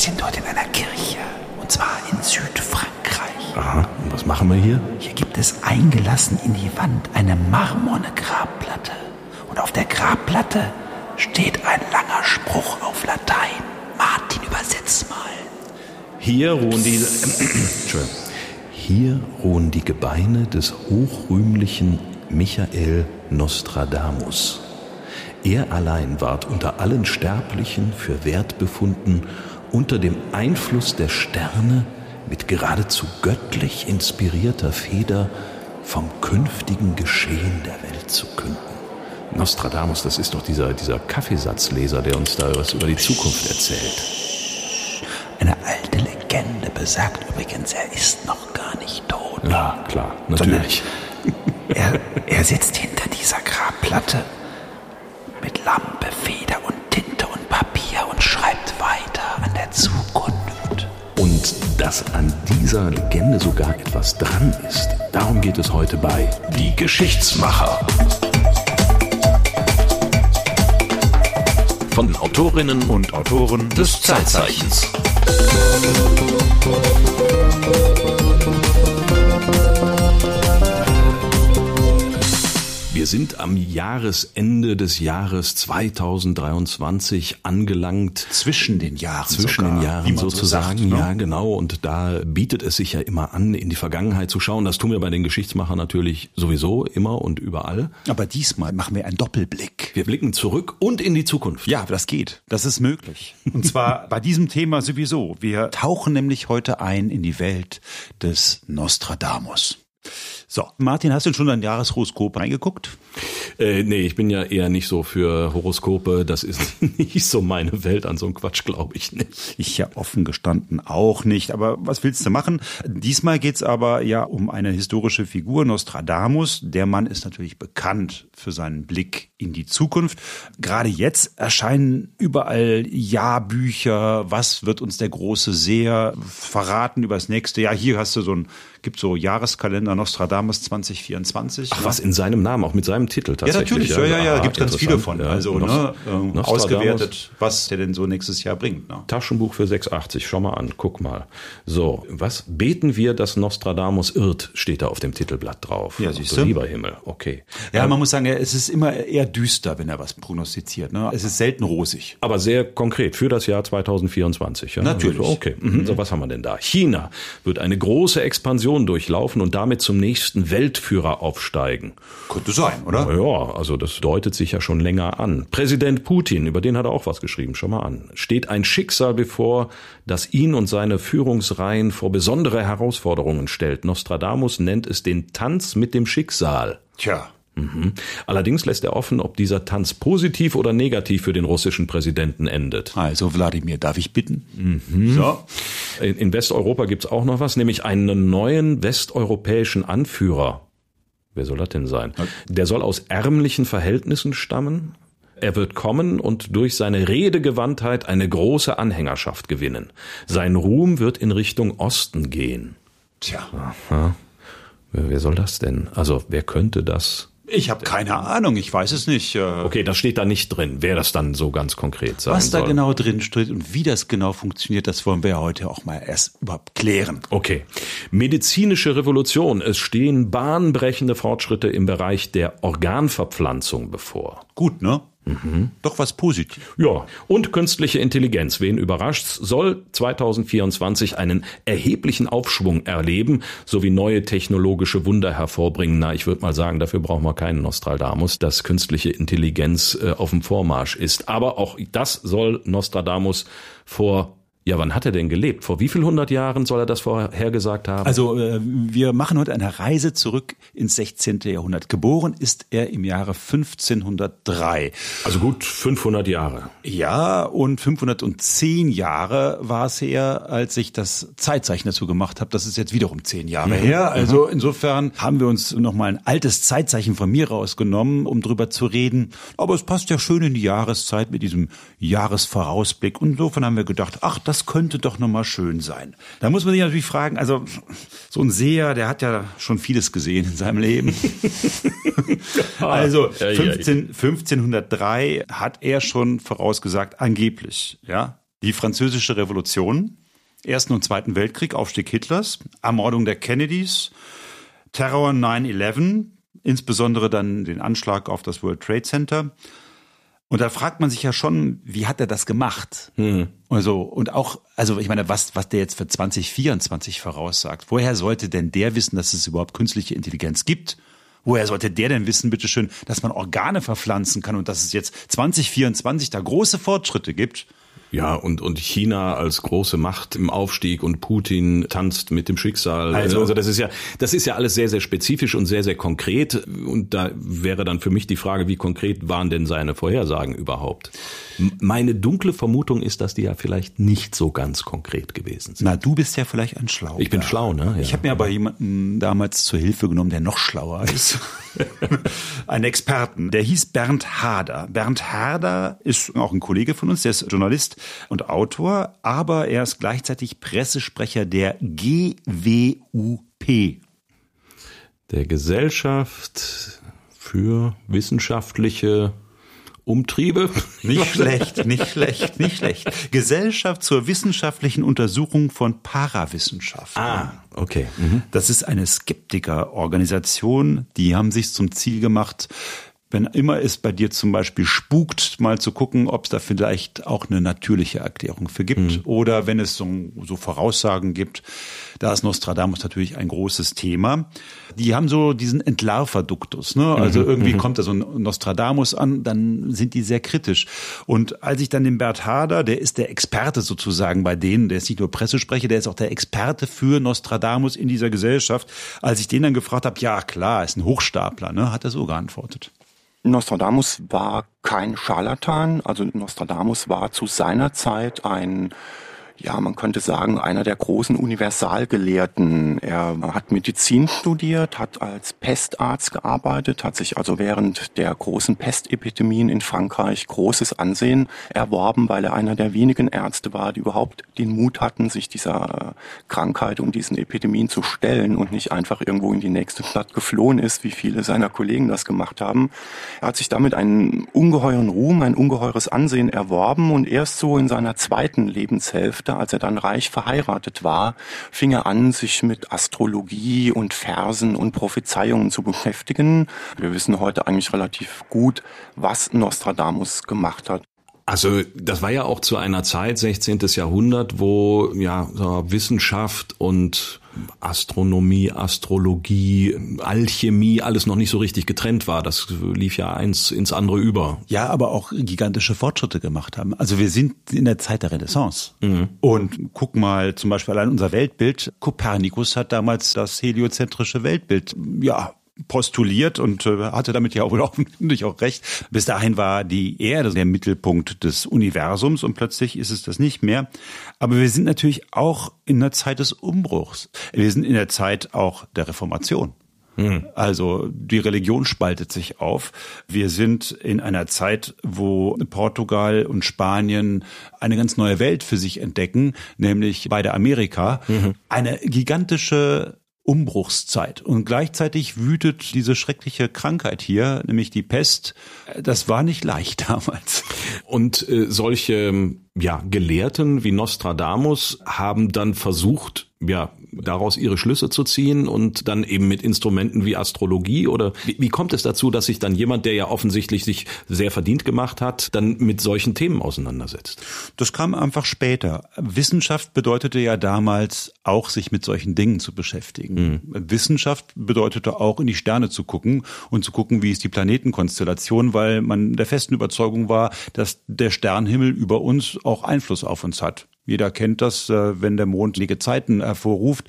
sind heute in einer Kirche. Und zwar in Südfrankreich. Aha, und was machen wir hier? Hier gibt es eingelassen in die Wand eine marmorne Grabplatte. Und auf der Grabplatte steht ein langer Spruch auf Latein. Martin, übersetz mal. Hier ruhen die. Hier ruhen die Gebeine des hochrühmlichen Michael Nostradamus. Er allein ward unter allen Sterblichen für wert befunden, unter dem Einfluss der Sterne mit geradezu göttlich inspirierter Feder vom künftigen Geschehen der Welt zu künden. Nostradamus, das ist doch dieser, dieser Kaffeesatzleser, der uns da was über die Zukunft erzählt. Eine alte Legende besagt übrigens, er ist noch gar nicht tot. Ja, klar, natürlich. Er, er sitzt hinter dieser Grabplatte mit Lampe, dass an dieser Legende sogar etwas dran ist, darum geht es heute bei Die Geschichtsmacher. Von den Autorinnen und Autoren des Zeitzeichens. Wir sind am Jahresende des Jahres 2023 angelangt. Zwischen den Jahren. Zwischen sogar, den Jahren sozusagen, so sagt, ne? ja genau. Und da bietet es sich ja immer an, in die Vergangenheit zu schauen. Das tun wir bei den Geschichtsmachern natürlich sowieso immer und überall. Aber diesmal machen wir einen Doppelblick. Wir blicken zurück und in die Zukunft. Ja, das geht. Das ist möglich. Und zwar bei diesem Thema sowieso. Wir tauchen nämlich heute ein in die Welt des Nostradamus. So, Martin, hast du schon dein Jahreshoroskop reingeguckt? Äh, nee, ich bin ja eher nicht so für Horoskope. Das ist nicht so meine Welt. An so einem Quatsch glaube ich nicht. Ich ja offen gestanden auch nicht. Aber was willst du machen? Diesmal geht's aber ja um eine historische Figur, Nostradamus. Der Mann ist natürlich bekannt für seinen Blick in die Zukunft. Gerade jetzt erscheinen überall Jahrbücher. Was wird uns der große Seher verraten über das nächste Jahr? Hier hast du so ein, gibt so Jahreskalender Nostradamus 2024. Ach, was in seinem Namen, auch mit seinem Titel Ja, tatsächlich. natürlich. Ja, ja, ja. Ah, Gibt ganz viele von. Ja, Also, Nost- ne, ähm, Nostradamus. ausgewertet, was der denn so nächstes Jahr bringt. Ne? Taschenbuch für 6,80. Schau mal an, guck mal. So, was? Beten wir, dass Nostradamus irrt, steht da auf dem Titelblatt drauf. Ja, siehst du. Lieber Himmel, okay. Ja, man muss sagen, es ist immer eher düster, wenn er was prognostiziert. Ne? Es ist selten rosig. Aber sehr konkret für das Jahr 2024. Ja? Natürlich. Also, okay, mhm. so was haben wir denn da? China wird eine große Expansion durchlaufen und damit zum nächsten Weltführer aufsteigen. Könnte sein, oder? Ja, also das deutet sich ja schon länger an. Präsident Putin, über den hat er auch was geschrieben, schau mal an. Steht ein Schicksal bevor, das ihn und seine Führungsreihen vor besondere Herausforderungen stellt. Nostradamus nennt es den Tanz mit dem Schicksal. Tja. Mhm. Allerdings lässt er offen, ob dieser Tanz positiv oder negativ für den russischen Präsidenten endet. Also, Wladimir, darf ich bitten? So. In, Westeuropa gibt's auch noch was, nämlich einen neuen westeuropäischen Anführer. Wer soll das denn sein? Der soll aus ärmlichen Verhältnissen stammen. Er wird kommen und durch seine Redegewandtheit eine große Anhängerschaft gewinnen. Sein Ruhm wird in Richtung Osten gehen. Tja. Aha. Wer soll das denn? Also wer könnte das? Ich habe keine Ahnung, ich weiß es nicht. äh, Okay, das steht da nicht drin, wer das dann so ganz konkret sein Was da soll. genau drin steht und wie das genau funktioniert, das wollen wir ja heute auch mal erst überhaupt klären. Okay. Medizinische Revolution. Es stehen bahnbrechende Fortschritte im Bereich der Organverpflanzung bevor. Gut, ne? Doch was Positives. Ja, und künstliche Intelligenz, wen überrascht's, soll 2024 einen erheblichen Aufschwung erleben, sowie neue technologische Wunder hervorbringen. Na, ich würde mal sagen, dafür brauchen wir keinen Nostradamus, dass künstliche Intelligenz äh, auf dem Vormarsch ist. Aber auch das soll Nostradamus vor ja, wann hat er denn gelebt? Vor wie viel hundert Jahren soll er das vorhergesagt haben? Also äh, wir machen heute eine Reise zurück ins 16. Jahrhundert. Geboren ist er im Jahre 1503. Also gut 500 Jahre. Ja, und 510 Jahre war es her, als ich das Zeitzeichen dazu gemacht habe. Das ist jetzt wiederum zehn Jahre her. Also insofern haben wir uns nochmal ein altes Zeitzeichen von mir rausgenommen, um drüber zu reden. Aber es passt ja schön in die Jahreszeit mit diesem Jahresvorausblick. Und insofern haben wir gedacht, ach, das könnte doch nochmal schön sein. Da muss man sich natürlich fragen, also so ein Seher, der hat ja schon vieles gesehen in seinem Leben. also ja, ja. 15, 1503 hat er schon vorausgesagt, angeblich, ja, Die französische Revolution, Ersten und Zweiten Weltkrieg, Aufstieg Hitlers, Ermordung der Kennedys, Terror 9-11, insbesondere dann den Anschlag auf das World Trade Center. Und da fragt man sich ja schon, wie hat er das gemacht? Mhm. Also, und auch, also ich meine, was, was der jetzt für 2024 voraussagt. Woher sollte denn der wissen, dass es überhaupt künstliche Intelligenz gibt? Woher sollte der denn wissen, bitteschön, dass man Organe verpflanzen kann und dass es jetzt 2024 da große Fortschritte gibt? Ja, und, und China als große Macht im Aufstieg und Putin tanzt mit dem Schicksal. Also, also das ist ja, das ist ja alles sehr, sehr spezifisch und sehr, sehr konkret. Und da wäre dann für mich die Frage, wie konkret waren denn seine Vorhersagen überhaupt? Meine dunkle Vermutung ist, dass die ja vielleicht nicht so ganz konkret gewesen sind. Na, du bist ja vielleicht ein Schlauer. Ich bin schlau, ne? Ja. Ich habe mir aber jemanden damals zur Hilfe genommen, der noch schlauer ist. Einen Experten, der hieß Bernd Hader. Bernd Hader ist auch ein Kollege von uns, der ist Journalist und Autor, aber er ist gleichzeitig Pressesprecher der GWUP. Der Gesellschaft für wissenschaftliche Umtriebe. Nicht schlecht, nicht schlecht, nicht schlecht. Gesellschaft zur wissenschaftlichen Untersuchung von Parawissenschaften. Ah, okay. Mhm. Das ist eine Skeptikerorganisation, die haben sich zum Ziel gemacht, wenn immer es bei dir zum Beispiel spukt, mal zu gucken, ob es da vielleicht auch eine natürliche Erklärung für gibt. Mhm. Oder wenn es so, so, Voraussagen gibt, da ist Nostradamus natürlich ein großes Thema. Die haben so diesen Entlarverduktus. Ne? Also mhm. irgendwie mhm. kommt da so ein Nostradamus an, dann sind die sehr kritisch. Und als ich dann den Bert Hader, der ist der Experte sozusagen bei denen, der ist nicht nur Pressesprecher, der ist auch der Experte für Nostradamus in dieser Gesellschaft. Als ich den dann gefragt habe, ja klar, ist ein Hochstapler, ne? hat er so geantwortet. Nostradamus war kein Scharlatan, also Nostradamus war zu seiner Zeit ein ja, man könnte sagen, einer der großen Universalgelehrten. Er hat Medizin studiert, hat als Pestarzt gearbeitet, hat sich also während der großen Pestepidemien in Frankreich großes Ansehen erworben, weil er einer der wenigen Ärzte war, die überhaupt den Mut hatten, sich dieser Krankheit und diesen Epidemien zu stellen und nicht einfach irgendwo in die nächste Stadt geflohen ist, wie viele seiner Kollegen das gemacht haben. Er hat sich damit einen ungeheuren Ruhm, ein ungeheures Ansehen erworben und erst so in seiner zweiten Lebenshälfte später, als er dann reich verheiratet war, fing er an, sich mit Astrologie und Versen und Prophezeiungen zu beschäftigen. Wir wissen heute eigentlich relativ gut, was Nostradamus gemacht hat. Also das war ja auch zu einer Zeit, 16. Jahrhundert, wo ja Wissenschaft und Astronomie, Astrologie, Alchemie, alles noch nicht so richtig getrennt war. Das lief ja eins ins andere über. Ja, aber auch gigantische Fortschritte gemacht haben. Also wir sind in der Zeit der Renaissance. Mhm. Und guck mal zum Beispiel allein unser Weltbild. Kopernikus hat damals das heliozentrische Weltbild, ja, postuliert und äh, hatte damit ja wohl offensichtlich auch recht. Bis dahin war die Erde der Mittelpunkt des Universums und plötzlich ist es das nicht mehr. Aber wir sind natürlich auch in der Zeit des Umbruchs. Wir sind in der Zeit auch der Reformation. Hm. Also die Religion spaltet sich auf. Wir sind in einer Zeit, wo Portugal und Spanien eine ganz neue Welt für sich entdecken, nämlich bei der Amerika. Mhm. Eine gigantische Umbruchszeit. Und gleichzeitig wütet diese schreckliche Krankheit hier, nämlich die Pest. Das war nicht leicht damals. Und äh, solche ja, Gelehrten wie Nostradamus haben dann versucht, ja, daraus ihre Schlüsse zu ziehen und dann eben mit Instrumenten wie Astrologie oder wie, wie, kommt es dazu, dass sich dann jemand, der ja offensichtlich sich sehr verdient gemacht hat, dann mit solchen Themen auseinandersetzt? Das kam einfach später. Wissenschaft bedeutete ja damals auch, sich mit solchen Dingen zu beschäftigen. Mhm. Wissenschaft bedeutete auch, in die Sterne zu gucken und zu gucken, wie ist die Planetenkonstellation, weil man der festen Überzeugung war, dass der Sternhimmel über uns auch Einfluss auf uns hat. Jeder kennt das, äh, wenn der Mond Zeiten hervorruft.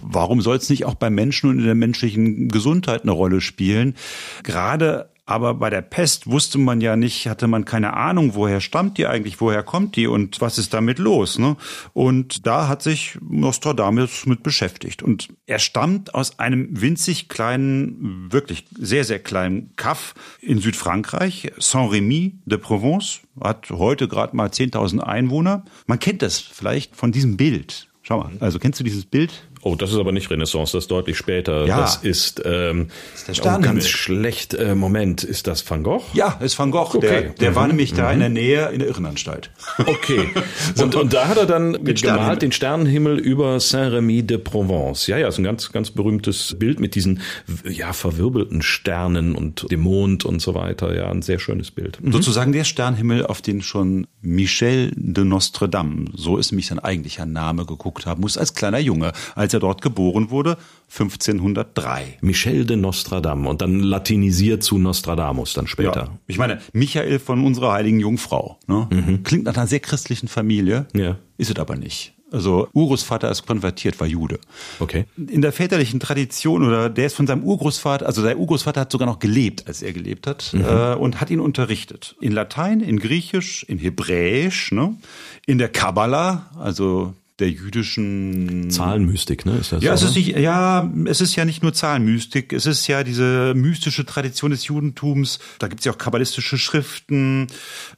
Warum soll es nicht auch beim Menschen und in der menschlichen Gesundheit eine Rolle spielen? Gerade aber bei der Pest wusste man ja nicht, hatte man keine Ahnung, woher stammt die eigentlich, woher kommt die und was ist damit los. Ne? Und da hat sich Nostradamus mit beschäftigt. Und er stammt aus einem winzig kleinen, wirklich sehr, sehr kleinen Kaff in Südfrankreich, Saint-Rémy de Provence, hat heute gerade mal 10.000 Einwohner. Man kennt das vielleicht von diesem Bild. Schau mal, also kennst du dieses Bild? Oh, das ist aber nicht Renaissance, das ist deutlich später. Ja. Das ist, ähm, Das ist der oh, Sternenhimmel. ganz schlecht. Äh, Moment, ist das Van Gogh? Ja, ist Van Gogh. Okay. Der, der war Mhm. nämlich da in der Nähe in der Irrenanstalt. Okay. Und, und da hat er dann Sternenhimmel. gemalt den Sternenhimmel über Saint-Remy de Provence. Ja, ja, ist ein ganz, ganz berühmtes Bild mit diesen, ja, verwirbelten Sternen und dem Mond und so weiter. Ja, ein sehr schönes Bild. Sozusagen der Sternhimmel, auf den schon Michel de Notre Dame, so ist nämlich sein eigentlicher Name, geguckt haben muss als kleiner Junge, als er dort geboren wurde, 1503. Michel de Nostradam und dann latinisiert zu Nostradamus dann später. Ja. Ich meine, Michael von unserer heiligen Jungfrau. Ne? Klingt nach einer sehr christlichen Familie, Ja. ist es aber nicht. Also Urgroßvater ist konvertiert, war Jude. Okay. In der väterlichen Tradition oder der ist von seinem Urgroßvater, also der Urgroßvater hat sogar noch gelebt, als er gelebt hat äh, und hat ihn unterrichtet. In Latein, in Griechisch, in Hebräisch, ne? in der Kabbala, also der jüdischen Zahlenmystik, ne? Ist das ja, es so, ist ne? nicht, ja, es ist ja nicht nur Zahlenmystik, es ist ja diese mystische Tradition des Judentums. Da gibt es ja auch kabbalistische Schriften,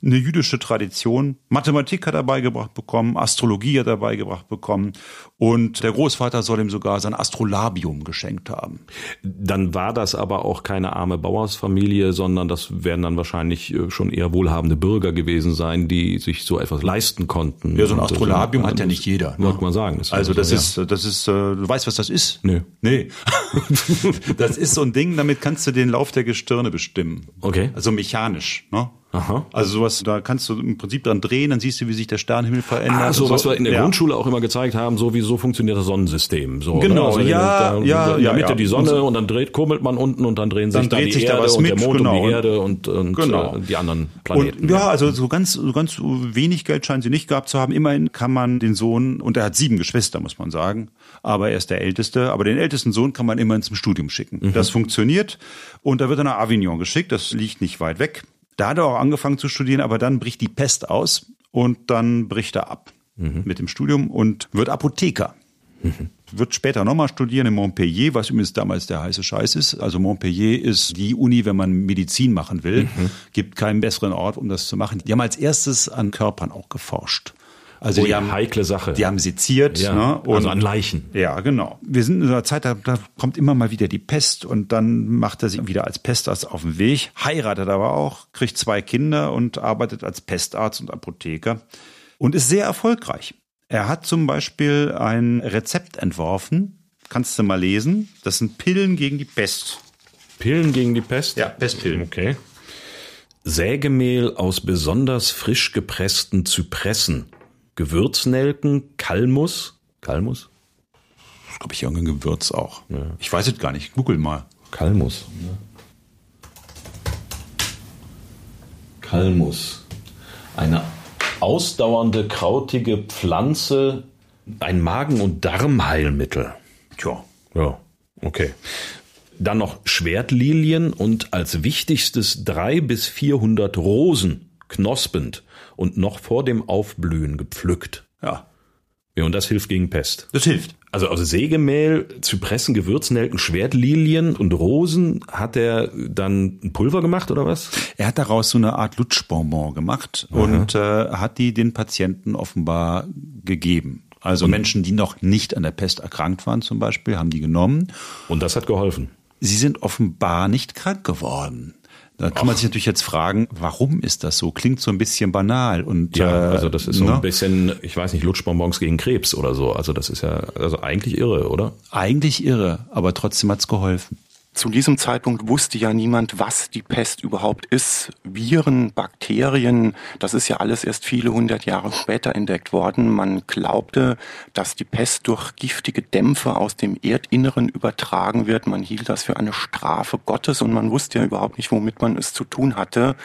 eine jüdische Tradition. Mathematik hat er beigebracht bekommen, Astrologie hat er beigebracht bekommen und der Großvater soll ihm sogar sein Astrolabium geschenkt haben. Dann war das aber auch keine arme Bauersfamilie, sondern das werden dann wahrscheinlich äh, schon eher wohlhabende Bürger gewesen sein, die sich so etwas leisten konnten. Ja, so ein äh, Astrolabium hat ja nicht jeder. Wollte man sagen. Ist Also das ja. ist, das ist, äh, du weißt, was das ist? Nö. Nee. das ist so ein Ding, damit kannst du den Lauf der Gestirne bestimmen. Okay. Also mechanisch, ne? Aha. Also sowas, da kannst du im Prinzip dran drehen, dann siehst du, wie sich der Sternenhimmel verändert. Ah, so, und was wir in der ja. Grundschule auch immer gezeigt haben, so wie so funktioniert das Sonnensystem. So, Genau, ne? ja, da, ja, in der ja, Mitte ja. die Sonne und, dann dreht, kurbelt man unten und dann drehen sich Dann da dreht die sich da Erde was und mit, der Mond genau. um die Erde und, und Genau. äh, die anderen Und Planeten. ja, also so ganz, so ganz wenig Geld scheinen sie nicht gehabt zu haben. Immerhin kann man den Sohn, und er hat sieben Geschwister, muss man sagen, aber er ist der Älteste, aber den ältesten Sohn kann man immerhin zum Studium schicken. Mhm. Das funktioniert und da wird er nach Avignon geschickt, das liegt nicht weit weg. Da hat er auch angefangen zu studieren, aber dann bricht die Pest aus und dann bricht er ab Mhm. mit dem Studium und wird Apotheker. Wird später nochmal studieren in Montpellier, was übrigens damals der heiße Scheiß ist. Also Montpellier ist die Uni, wenn man Medizin machen will. Gibt keinen besseren Ort, um das zu machen. Die haben als erstes an Körpern auch geforscht. Also Oh die ja, haben heikle Sache. Die haben seziert. Ja, ne? also an Leichen. Ja, genau. Wir sind in einer Zeit, da, da kommt immer mal wieder die Pest und dann macht er sich wieder als Pestarzt auf den Weg, heiratet aber auch, kriegt zwei Kinder und arbeitet als Pestarzt und Apotheker und ist sehr erfolgreich. Er hat zum Beispiel ein Rezept entworfen, kannst du mal lesen. Das sind Pillen gegen die Pest. Pillen gegen die Pest? Ja, Pestpillen. Okay. Sägemehl aus besonders frisch gepressten Zypressen, Gewürznelken, Kalmus. Kalmus? Das glaube ich irgendein Gewürz auch. Ich weiß es gar nicht. Google mal. Kalmus. Kalmus. Eine ausdauernde, krautige Pflanze, ein Magen- und Darmheilmittel. Tja. Ja, okay. Dann noch Schwertlilien und als wichtigstes drei bis vierhundert Rosen, knospend und noch vor dem Aufblühen gepflückt. Ja. Ja, und das hilft gegen Pest. Das hilft. Also aus Sägemehl, Zypressen, Gewürznelken, Schwertlilien und Rosen hat er dann ein Pulver gemacht oder was? Er hat daraus so eine Art Lutschbonbon gemacht und äh, hat die den Patienten offenbar gegeben. Also Menschen, die noch nicht an der Pest erkrankt waren zum Beispiel, haben die genommen. Und das hat geholfen. Sie sind offenbar nicht krank geworden. Da kann man sich natürlich jetzt fragen, warum ist das so? Klingt so ein bisschen banal und Ja, äh, also das ist so ne? ein bisschen, ich weiß nicht, Lutschbonbons gegen Krebs oder so. Also das ist ja also eigentlich irre, oder? eigentlich irre, aber trotzdem hat's geholfen. Zu diesem Zeitpunkt wusste ja niemand, was die Pest überhaupt ist. Viren, Bakterien, das ist ja alles erst viele hundert Jahre später entdeckt worden. Man glaubte, dass die Pest durch giftige Dämpfe aus dem Erdinneren übertragen wird. Man hielt das für eine Strafe Gottes und man wusste ja überhaupt nicht, womit man es zu tun hatte.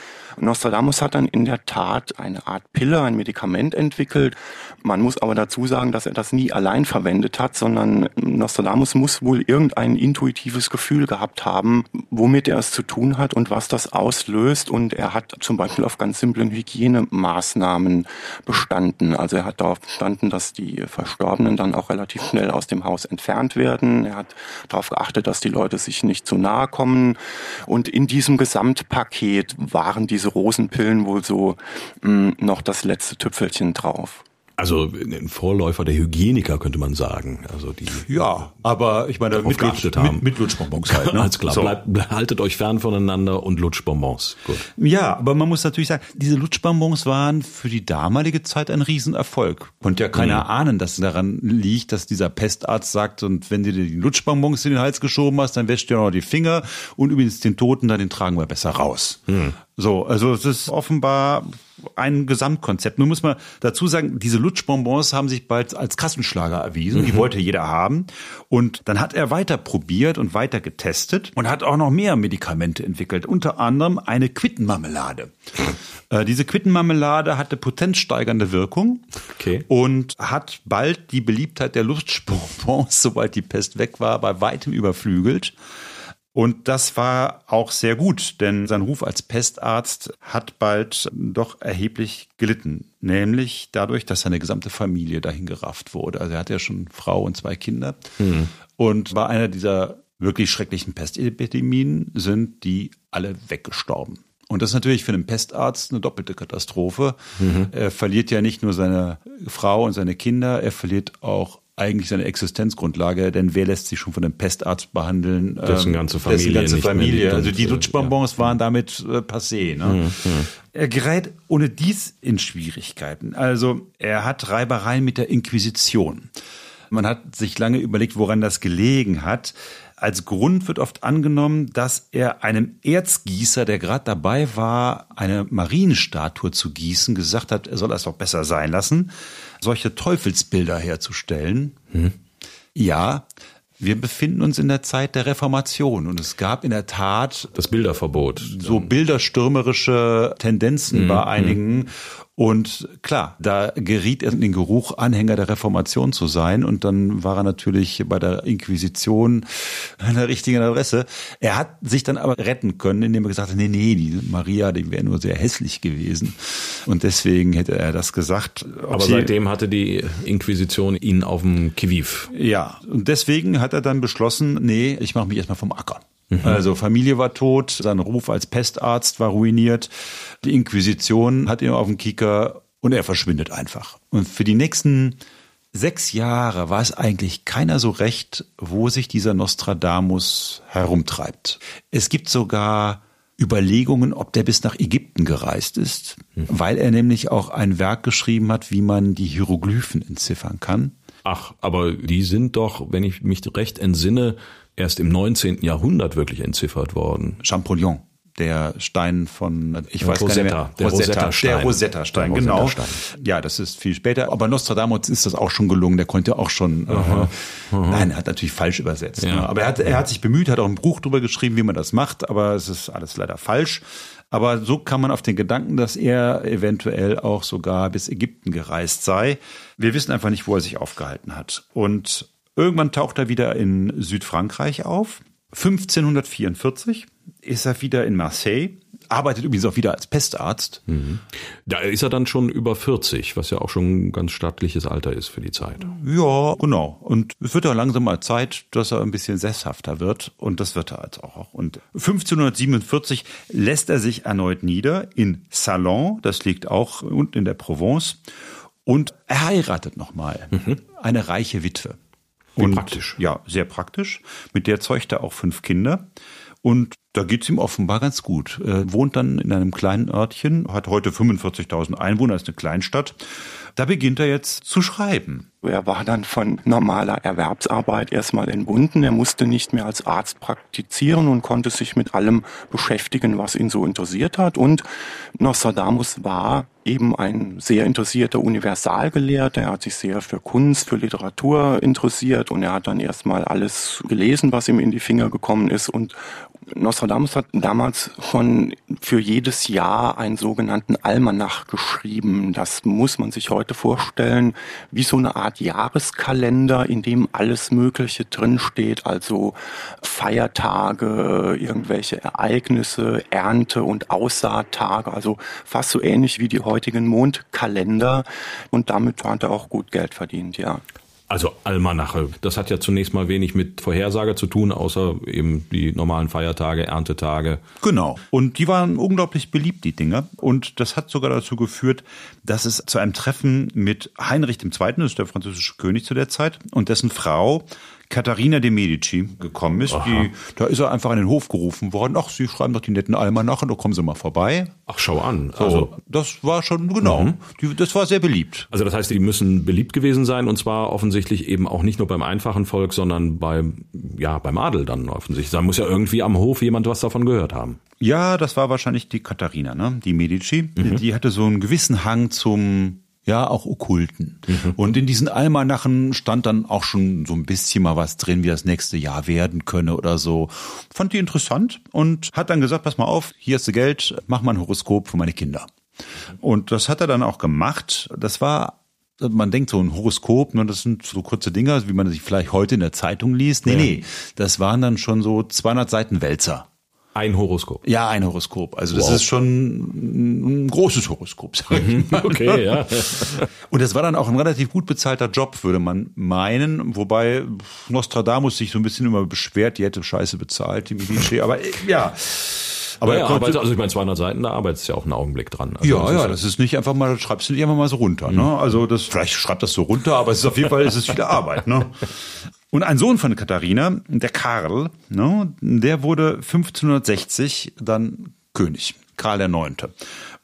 Nostradamus hat dann in der Tat eine Art Pille, ein Medikament entwickelt. Man muss aber dazu sagen, dass er das nie allein verwendet hat, sondern Nostradamus muss wohl irgendein intuitives Gefühl gehabt haben, womit er es zu tun hat und was das auslöst. Und er hat zum Beispiel auf ganz simplen Hygienemaßnahmen bestanden. Also er hat darauf bestanden, dass die Verstorbenen dann auch relativ schnell aus dem Haus entfernt werden. Er hat darauf geachtet, dass die Leute sich nicht zu nahe kommen. Und in diesem Gesamtpaket waren diese Rosenpillen wohl so mh, noch das letzte Tüpfelchen drauf. Also ein Vorläufer der Hygieniker könnte man sagen. Also die ja, aber ich meine mit, Lutsch, haben. mit, mit Lutschbonbons halt. Ne? Alles klar. So. Bleibt, haltet euch fern voneinander und Lutschbonbons. Gut. Ja, aber man muss natürlich sagen, diese Lutschbonbons waren für die damalige Zeit ein Riesenerfolg. Konnte ja keiner mhm. ahnen, dass daran liegt, dass dieser Pestarzt sagt, und wenn du dir die Lutschbonbons in den Hals geschoben hast, dann wäscht dir noch die Finger und übrigens den Toten, dann den tragen wir besser raus. Mhm. So, also es ist offenbar ein Gesamtkonzept. Nun muss man dazu sagen, diese Lutschbonbons haben sich bald als Kassenschlager erwiesen. Mhm. Die wollte jeder haben. Und dann hat er weiter probiert und weiter getestet und hat auch noch mehr Medikamente entwickelt. Unter anderem eine Quittenmarmelade. Äh, diese Quittenmarmelade hatte potenzsteigernde Wirkung okay. und hat bald die Beliebtheit der Lutschbonbons, sobald die Pest weg war, bei weitem überflügelt. Und das war auch sehr gut, denn sein Ruf als Pestarzt hat bald doch erheblich gelitten. Nämlich dadurch, dass seine gesamte Familie dahin gerafft wurde. Also er hatte ja schon Frau und zwei Kinder. Mhm. Und bei einer dieser wirklich schrecklichen Pestepidemien sind die alle weggestorben. Und das ist natürlich für einen Pestarzt eine doppelte Katastrophe. Mhm. Er verliert ja nicht nur seine Frau und seine Kinder, er verliert auch eigentlich seine Existenzgrundlage, denn wer lässt sich schon von einem Pestarzt behandeln? Dessen ähm, ganze Familie. Dessen ganze Familie. Also die Lutschbonbons ja. waren damit äh, passé. Ne? Mhm, mhm. Er gerät ohne dies in Schwierigkeiten. Also er hat Reibereien mit der Inquisition. Man hat sich lange überlegt, woran das gelegen hat. Als Grund wird oft angenommen, dass er einem Erzgießer, der gerade dabei war, eine Marienstatue zu gießen, gesagt hat, er soll das doch besser sein lassen solche Teufelsbilder herzustellen. Hm. Ja, wir befinden uns in der Zeit der Reformation und es gab in der Tat das Bilderverbot. So bilderstürmerische Tendenzen mhm. bei einigen und klar, da geriet er in den Geruch, Anhänger der Reformation zu sein. Und dann war er natürlich bei der Inquisition an der richtigen Adresse. Er hat sich dann aber retten können, indem er gesagt hat, nee, nee, die Maria, die wäre nur sehr hässlich gewesen. Und deswegen hätte er das gesagt. Aber seitdem hatte die Inquisition ihn auf dem Kiviv. Ja, und deswegen hat er dann beschlossen, nee, ich mache mich erstmal vom Acker. Mhm. Also Familie war tot, sein Ruf als Pestarzt war ruiniert, die Inquisition hat ihn auf dem Kicker und er verschwindet einfach. Und für die nächsten sechs Jahre weiß eigentlich keiner so recht, wo sich dieser Nostradamus herumtreibt. Es gibt sogar Überlegungen, ob der bis nach Ägypten gereist ist, mhm. weil er nämlich auch ein Werk geschrieben hat, wie man die Hieroglyphen entziffern kann. Ach, aber die sind doch, wenn ich mich recht entsinne, erst im 19. Jahrhundert wirklich entziffert worden. Champollion der Stein von, ich weiß Rosetta, gar nicht mehr, der Rosetta-Stein. Der Rosetta-Stein, genau. Rosetta ja, das ist viel später. Aber Nostradamus ist das auch schon gelungen. Der konnte auch schon, äh, aha, aha. nein, er hat natürlich falsch übersetzt. Ja. Ne? Aber er hat, er hat sich bemüht, hat auch ein Buch drüber geschrieben, wie man das macht. Aber es ist alles leider falsch. Aber so kann man auf den Gedanken, dass er eventuell auch sogar bis Ägypten gereist sei. Wir wissen einfach nicht, wo er sich aufgehalten hat. Und Irgendwann taucht er wieder in Südfrankreich auf. 1544 ist er wieder in Marseille, arbeitet übrigens auch wieder als Pestarzt. Mhm. Da ist er dann schon über 40, was ja auch schon ein ganz stattliches Alter ist für die Zeit. Ja, genau. Und es wird ja langsam mal Zeit, dass er ein bisschen sesshafter wird. Und das wird er jetzt auch. Und 1547 lässt er sich erneut nieder in Salon, das liegt auch unten in der Provence. Und er heiratet nochmal mhm. eine reiche Witwe. Und, praktisch. Ja, sehr praktisch. Mit der zeugt er auch fünf Kinder. Und da geht's ihm offenbar ganz gut. Er wohnt dann in einem kleinen Örtchen, hat heute 45.000 Einwohner, ist eine Kleinstadt. Da beginnt er jetzt zu schreiben. Er war dann von normaler Erwerbsarbeit erstmal entbunden. Er musste nicht mehr als Arzt praktizieren und konnte sich mit allem beschäftigen, was ihn so interessiert hat. Und Nostradamus war eben ein sehr interessierter Universalgelehrter. Er hat sich sehr für Kunst, für Literatur interessiert und er hat dann erstmal alles gelesen, was ihm in die Finger gekommen ist und Nostradamus hat damals schon für jedes Jahr einen sogenannten Almanach geschrieben. Das muss man sich heute vorstellen, wie so eine Art Jahreskalender, in dem alles Mögliche drinsteht, also Feiertage, irgendwelche Ereignisse, Ernte- und Aussaattage, also fast so ähnlich wie die heutigen Mondkalender. Und damit hat er auch gut Geld verdient, ja. Also Almanache, das hat ja zunächst mal wenig mit Vorhersage zu tun, außer eben die normalen Feiertage, Erntetage. Genau. Und die waren unglaublich beliebt, die Dinger. Und das hat sogar dazu geführt, dass es zu einem Treffen mit Heinrich II., das ist der französische König zu der Zeit, und dessen Frau Katharina de Medici gekommen ist. Die, da ist er einfach an den Hof gerufen worden. Ach, Sie schreiben doch die netten Almanachen, da kommen Sie mal vorbei. Ach, schau an. So, also das war schon, genau, mhm. die, das war sehr beliebt. Also das heißt, die müssen beliebt gewesen sein und zwar offensichtlich eben auch nicht nur beim einfachen Volk, sondern beim, ja, beim Adel dann offensichtlich. Da muss ja irgendwie am Hof jemand was davon gehört haben. Ja, das war wahrscheinlich die Katharina, ne? die Medici. Mhm. Die hatte so einen gewissen Hang zum ja, auch Okkulten. Mhm. Und in diesen Almanachen stand dann auch schon so ein bisschen mal was drin, wie das nächste Jahr werden könne oder so. Fand die interessant und hat dann gesagt, pass mal auf, hier hast du Geld, mach mal ein Horoskop für meine Kinder. Und das hat er dann auch gemacht. Das war man denkt so ein Horoskop, ne, das sind so kurze Dinger, wie man sich vielleicht heute in der Zeitung liest. Nee, ja. nee, das waren dann schon so 200 Seiten Wälzer. Ein Horoskop. Ja, ein Horoskop. Also das wow. ist schon ein großes Horoskop. Sag ich mhm. mal. Okay, ja. Und das war dann auch ein relativ gut bezahlter Job, würde man meinen. Wobei Nostradamus sich so ein bisschen immer beschwert, die hätte Scheiße bezahlt, die Medici. Aber äh, ja. Aber ja, konnte, also ich meine 200 Seiten, da arbeitet ja auch einen Augenblick dran. Also ja, ja, das ist nicht einfach mal, schreibst du nicht einfach mal so runter. Ne? Mhm. Also das, vielleicht schreibt das so runter, aber es ist auf jeden Fall, es ist viel Arbeit. Ne? Und ein Sohn von Katharina, der Karl, ne, der wurde 1560 dann König, Karl der Neunte.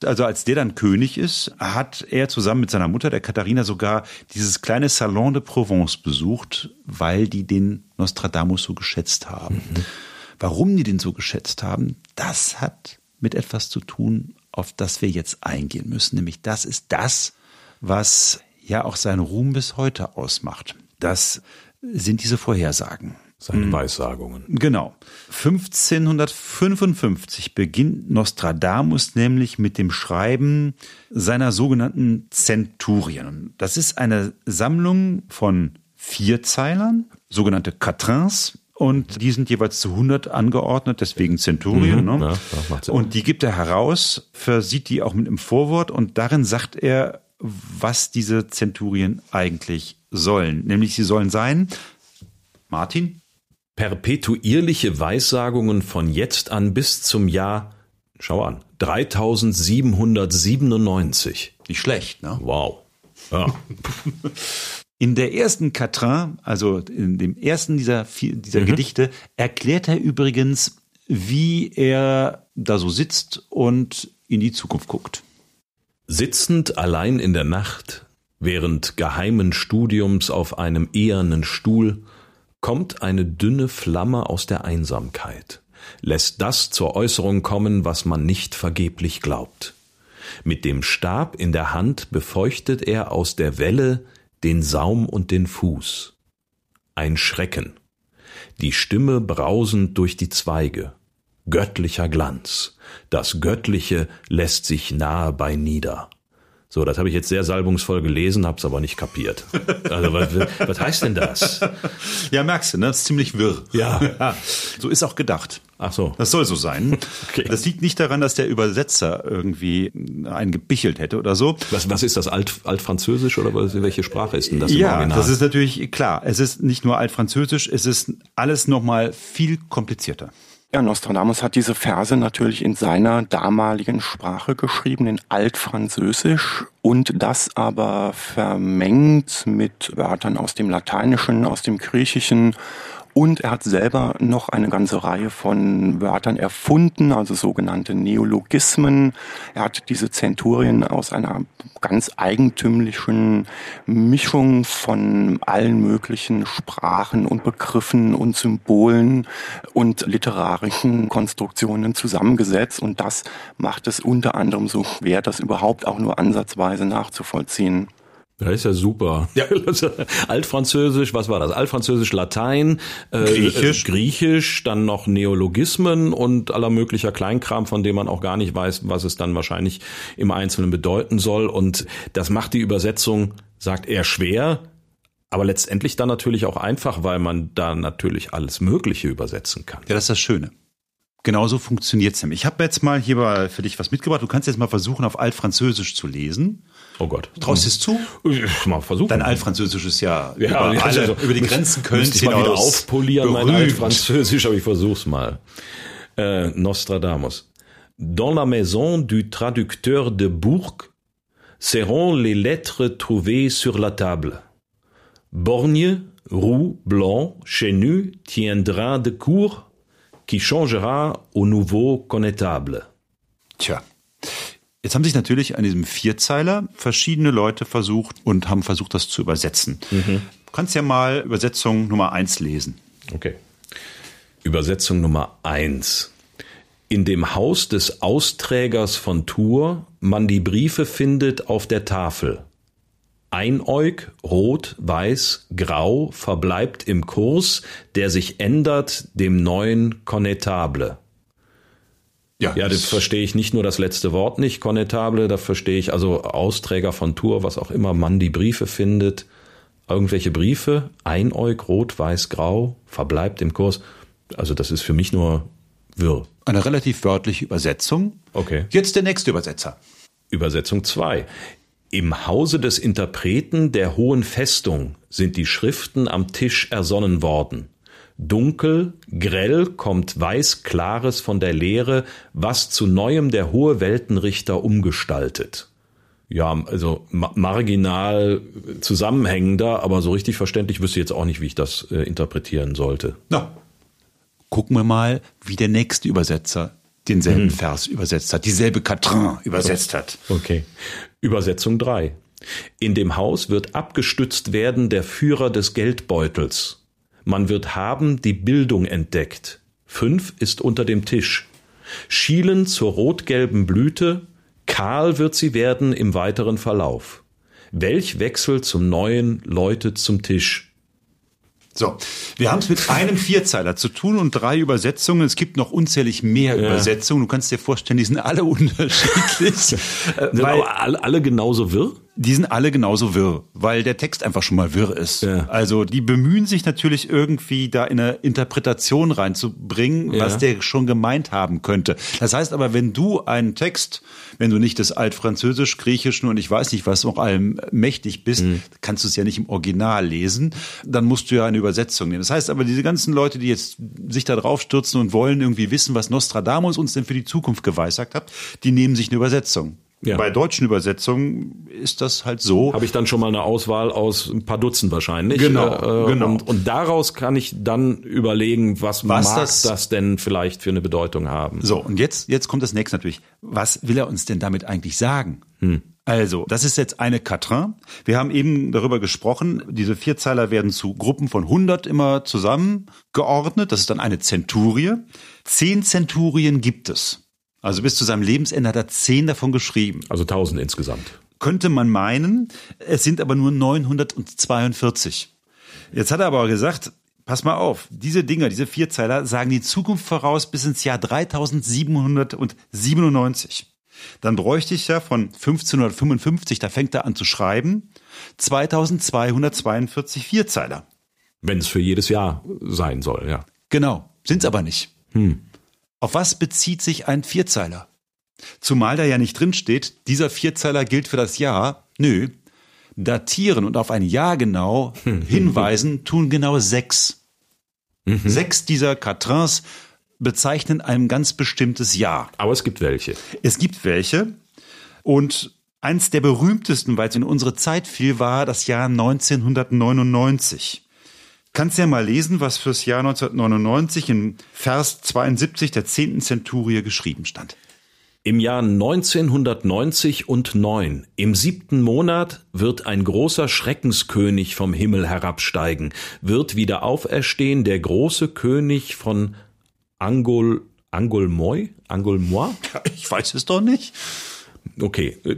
Also als der dann König ist, hat er zusammen mit seiner Mutter, der Katharina, sogar dieses kleine Salon de Provence besucht, weil die den Nostradamus so geschätzt haben. Mhm. Warum die den so geschätzt haben, das hat mit etwas zu tun, auf das wir jetzt eingehen müssen. Nämlich das ist das, was ja auch seinen Ruhm bis heute ausmacht. Das sind diese Vorhersagen. Seine hm. Weissagungen. Genau. 1555 beginnt Nostradamus nämlich mit dem Schreiben seiner sogenannten Zenturien. Das ist eine Sammlung von Vierzeilern, sogenannte Quatrains, und die sind jeweils zu 100 angeordnet, deswegen Zenturien. Mhm, ne? ja, und die gibt er heraus, versieht die auch mit einem Vorwort und darin sagt er, was diese Zenturien eigentlich sollen. Nämlich sie sollen sein, Martin? Perpetuierliche Weissagungen von jetzt an bis zum Jahr, schau an, 3797. Nicht schlecht, ne? Wow. Ja. In der ersten Quatrain, also in dem ersten dieser, dieser mhm. Gedichte, erklärt er übrigens, wie er da so sitzt und in die Zukunft guckt. Sitzend allein in der Nacht, während geheimen Studiums auf einem ehernen Stuhl, kommt eine dünne Flamme aus der Einsamkeit, lässt das zur Äußerung kommen, was man nicht vergeblich glaubt. Mit dem Stab in der Hand befeuchtet er aus der Welle den Saum und den Fuß. Ein Schrecken. Die Stimme brausend durch die Zweige. Göttlicher Glanz. Das Göttliche lässt sich nahe bei nieder. So, das habe ich jetzt sehr salbungsvoll gelesen, habe es aber nicht kapiert. Also was, was heißt denn das? Ja, merkst du, ne? Das ist ziemlich wirr. Ja. ja. So ist auch gedacht. Ach so. Das soll so sein. Okay. Das liegt nicht daran, dass der Übersetzer irgendwie einen gebichelt hätte oder so. Was, was ist das? Alt, Altfranzösisch oder welche Sprache ist denn das? Ja, das ist natürlich klar. Es ist nicht nur Altfranzösisch, es ist alles nochmal viel komplizierter. Ja, Nostradamus hat diese Verse natürlich in seiner damaligen Sprache geschrieben, in Altfranzösisch und das aber vermengt mit Wörtern aus dem Lateinischen, aus dem Griechischen und er hat selber noch eine ganze Reihe von Wörtern erfunden, also sogenannte Neologismen. Er hat diese Zenturien aus einer ganz eigentümlichen Mischung von allen möglichen Sprachen und Begriffen und Symbolen und literarischen Konstruktionen zusammengesetzt. Und das macht es unter anderem so schwer, das überhaupt auch nur ansatzweise nachzuvollziehen. Ja, ist ja super. Ja. Altfranzösisch, was war das? Altfranzösisch, Latein, äh, Griechisch. Äh, Griechisch, dann noch Neologismen und aller möglicher Kleinkram, von dem man auch gar nicht weiß, was es dann wahrscheinlich im Einzelnen bedeuten soll. Und das macht die Übersetzung, sagt er, schwer, aber letztendlich dann natürlich auch einfach, weil man da natürlich alles Mögliche übersetzen kann. Ja, das ist das Schöne. Genauso funktioniert's nämlich. Ich habe jetzt mal hier für dich was mitgebracht. Du kannst jetzt mal versuchen, auf Altfranzösisch zu lesen. Oh Gott. Traust du es zu? Mal versuchen. Dein Altfranzösisch ist ja, ja, über, alle, also, über die Grenzen Kölns ich mal wieder aufpolieren, mein berühmt. Altfranzösisch, aber ich versuch's mal. Äh, Nostradamus. Dans la maison du traducteur de Bourg seront les lettres trouvées sur la table. Borgne, roux, blanc, chenu tiendra de cours qui changera au nouveau connétable. Tja. Jetzt haben sich natürlich an diesem Vierzeiler verschiedene Leute versucht und haben versucht, das zu übersetzen. Du kannst ja mal Übersetzung Nummer eins lesen. Okay. Übersetzung Nummer eins. In dem Haus des Austrägers von Tours man die Briefe findet auf der Tafel. Einäug, rot, weiß, grau verbleibt im Kurs, der sich ändert dem neuen Connetable. Ja, das verstehe ich nicht nur das letzte Wort nicht, Connetable, da verstehe ich also Austräger von Tour, was auch immer man die Briefe findet. Irgendwelche Briefe, Einäug, rot, weiß, grau, verbleibt im Kurs. Also das ist für mich nur wirr. Eine relativ wörtliche Übersetzung. Okay. Jetzt der nächste Übersetzer. Übersetzung 2. Im Hause des Interpreten der hohen Festung sind die Schriften am Tisch ersonnen worden. Dunkel, grell kommt weiß Klares von der Lehre, was zu neuem der hohe Weltenrichter umgestaltet. Ja, also ma marginal zusammenhängender, aber so richtig verständlich wüsste ich jetzt auch nicht, wie ich das äh, interpretieren sollte. Na, gucken wir mal, wie der nächste Übersetzer denselben Vers übersetzt hat, dieselbe Quatrain übersetzt hat. Okay. Übersetzung 3. In dem Haus wird abgestützt werden der Führer des Geldbeutels. Man wird haben die Bildung entdeckt. Fünf ist unter dem Tisch. Schielen zur rotgelben Blüte, kahl wird sie werden im weiteren Verlauf. Welch Wechsel zum Neuen läutet zum Tisch. So, wir haben es mit einem Vierzeiler zu tun und drei Übersetzungen. Es gibt noch unzählig mehr Übersetzungen. Du kannst dir vorstellen, die sind alle unterschiedlich. äh, Sind weil aber alle, alle genauso wirr? Die sind alle genauso wirr, weil der Text einfach schon mal wirr ist. Ja. Also die bemühen sich natürlich irgendwie da in eine Interpretation reinzubringen, Ja. was der schon gemeint haben könnte. Das heißt aber, wenn du einen Text, wenn du nicht das Altfranzösisch, Griechischen und ich weiß nicht was noch allem mächtig bist, Mhm. kannst du es ja nicht im Original lesen, dann musst du ja eine Übersetzung nehmen. Das heißt aber, diese ganzen Leute, die jetzt sich da drauf stürzen und wollen irgendwie wissen, was Nostradamus uns denn für die Zukunft geweissagt hat, die nehmen sich eine Übersetzung. Ja. Bei deutschen Übersetzungen ist das halt so. Habe ich dann schon mal eine Auswahl aus ein paar Dutzend wahrscheinlich. Genau, Äh, genau. Und, und daraus kann ich dann überlegen, was, Was mag das- das, denn vielleicht für eine Bedeutung haben. So, und jetzt, jetzt kommt das nächste natürlich. Was will er uns denn damit eigentlich sagen? Hm. Also, das ist jetzt eine Quatrain. Wir haben eben darüber gesprochen, diese Vierzeiler werden zu Gruppen von 100 immer zusammengeordnet. Das ist dann eine Zenturie. Zehn Zenturien gibt es. Also bis zu seinem Lebensende hat er zehn davon geschrieben. Also 1000 insgesamt. Könnte man meinen, es sind aber nur 942. Jetzt hat er aber gesagt, pass mal auf, diese Dinger, diese Vierzeiler sagen die Zukunft voraus bis ins Jahr 3797. Dann bräuchte ich ja von 1555, da fängt er an zu schreiben, 2242 Vierzeiler. Wenn es für jedes Jahr sein soll, ja. Genau, sind's aber nicht. Auf was bezieht sich ein Vierzeiler? Zumal da ja nicht drin steht, dieser Vierzeiler gilt für das Jahr. Nö. Datieren und auf ein Jahr genau hinweisen tun genau sechs. Sechs dieser Quatrains bezeichnen ein ganz bestimmtes Jahr. Aber es gibt welche. Es gibt welche und eins der berühmtesten, weil es in unsere Zeit fiel, war das Jahr 1999. Kannst ja mal lesen, was fürs Jahr 1999 in Vers 72 der 10. Zenturie geschrieben stand. Im Jahr 1990 und 9, im siebten Monat, wird ein großer Schreckenskönig vom Himmel herabsteigen, wird wieder auferstehen der große König von Angol, Angolmoy? Angolmoy? Ich weiß es doch nicht. Okay, äh,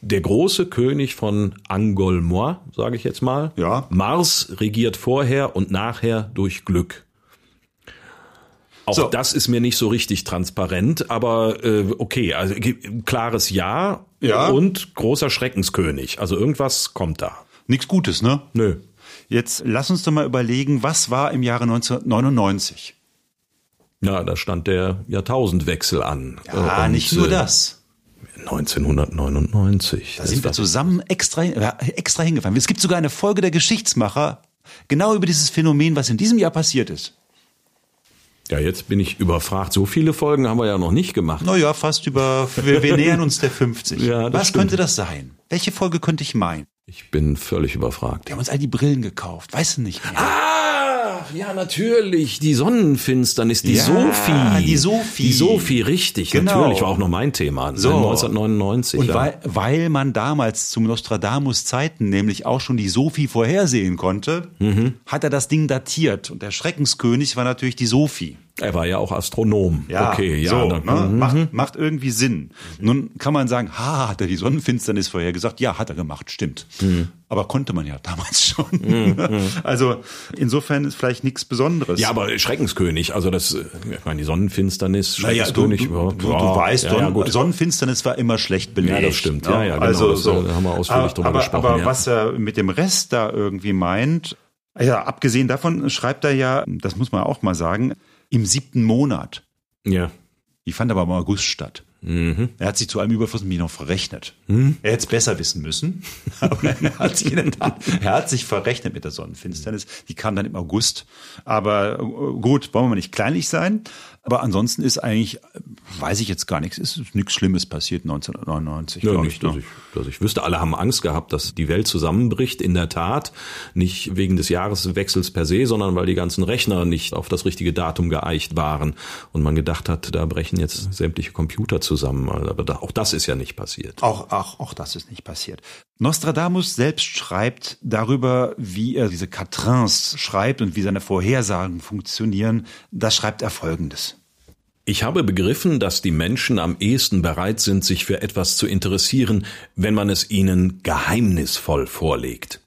der große König von Angolmoy, sage ich jetzt mal. Ja. Mars regiert vorher und nachher durch Glück. Auch So. das ist mir nicht so richtig transparent, aber äh, okay, also klares Ja, Ja. und großer Schreckenskönig. Also irgendwas kommt da. Nichts Gutes, ne? Nö. Jetzt lass uns doch mal überlegen, was war im Jahre 1999? Ja, da stand der Jahrtausendwechsel an. Ja, Und, nicht nur äh, das. 1999. Da sind wir zusammen extra, extra hingefahren. Es gibt sogar eine Folge der Geschichtsmacher, genau über dieses Phänomen, was in diesem Jahr passiert ist. Ja, jetzt bin ich überfragt. So viele Folgen haben wir ja noch nicht gemacht. Naja, fast über, wir, wir nähern uns der 50. Ja, was stimmt. könnte das sein? Welche Folge könnte ich meinen? Ich bin völlig überfragt. Wir haben uns all die Brillen gekauft, weißt du nicht mehr. Ah, ja, natürlich. Die Sonnenfinsternis, die Ja, Sophie. die Sophie. Die Sophie, richtig. Genau. Natürlich, war auch noch mein Thema. So. 1999. Und ja. weil, weil man damals zum Nostradamus Zeiten nämlich auch schon die Sophie vorhersehen konnte, Mhm. hat er das Ding datiert. Und der Schreckenskönig war natürlich die Sophie. Er war ja auch Astronom. okay, ja. so, dann, ne? mhm. macht, macht irgendwie Sinn. Nun kann man sagen, ha, hat er die Sonnenfinsternis vorhergesagt? Ja, hat er gemacht, stimmt. Mhm. Aber konnte man ja damals schon. Also insofern ist vielleicht nichts Besonderes. Ja, aber Schreckenskönig, also das, äh, ich meine, die Sonnenfinsternis, Naja, du, du, Schreckenskönig. du, ja, du, ja, weißt, ja, ja. Sonnenfinsternis war immer schlecht belegt. Ja, das stimmt. Ja, ja, genau. Also Das, so. da haben wir ausführlich aber, drüber aber, gesprochen, Aber ja. was er mit dem Rest da irgendwie meint, ja, abgesehen davon schreibt er ja, das muss man auch mal sagen, im siebten Monat. Ja. Die fand aber im August statt. Mhm. Er hat sich zu allem Überfluss mich noch verrechnet. Hm? Er hätte es besser wissen müssen. Aber er hat, sich Tat, er hat sich verrechnet mit der Sonnenfinsternis. Die kam dann im August. Aber äh, gut, wollen wir mal nicht kleinlich sein. Aber ansonsten ist eigentlich, weiß ich jetzt gar nichts, ist nichts Schlimmes passiert 1999. Ja, nicht, dass ne? ich, dass ich wüsste. Alle haben Angst gehabt, dass die Welt zusammenbricht. In der Tat. Nicht wegen des Jahreswechsels per se, sondern weil die ganzen Rechner nicht auf das richtige Datum geeicht waren. Und man gedacht hat, da brechen jetzt sämtliche Computer zusammen. Aber da, auch das ist ja nicht passiert. Auch, auch, auch das ist nicht passiert. Nostradamus selbst schreibt darüber, wie er diese Quatrains schreibt und wie seine Vorhersagen funktionieren. Da schreibt er Folgendes. Ich habe begriffen, dass die Menschen am ehesten bereit sind, sich für etwas zu interessieren, wenn man es ihnen geheimnisvoll vorlegt.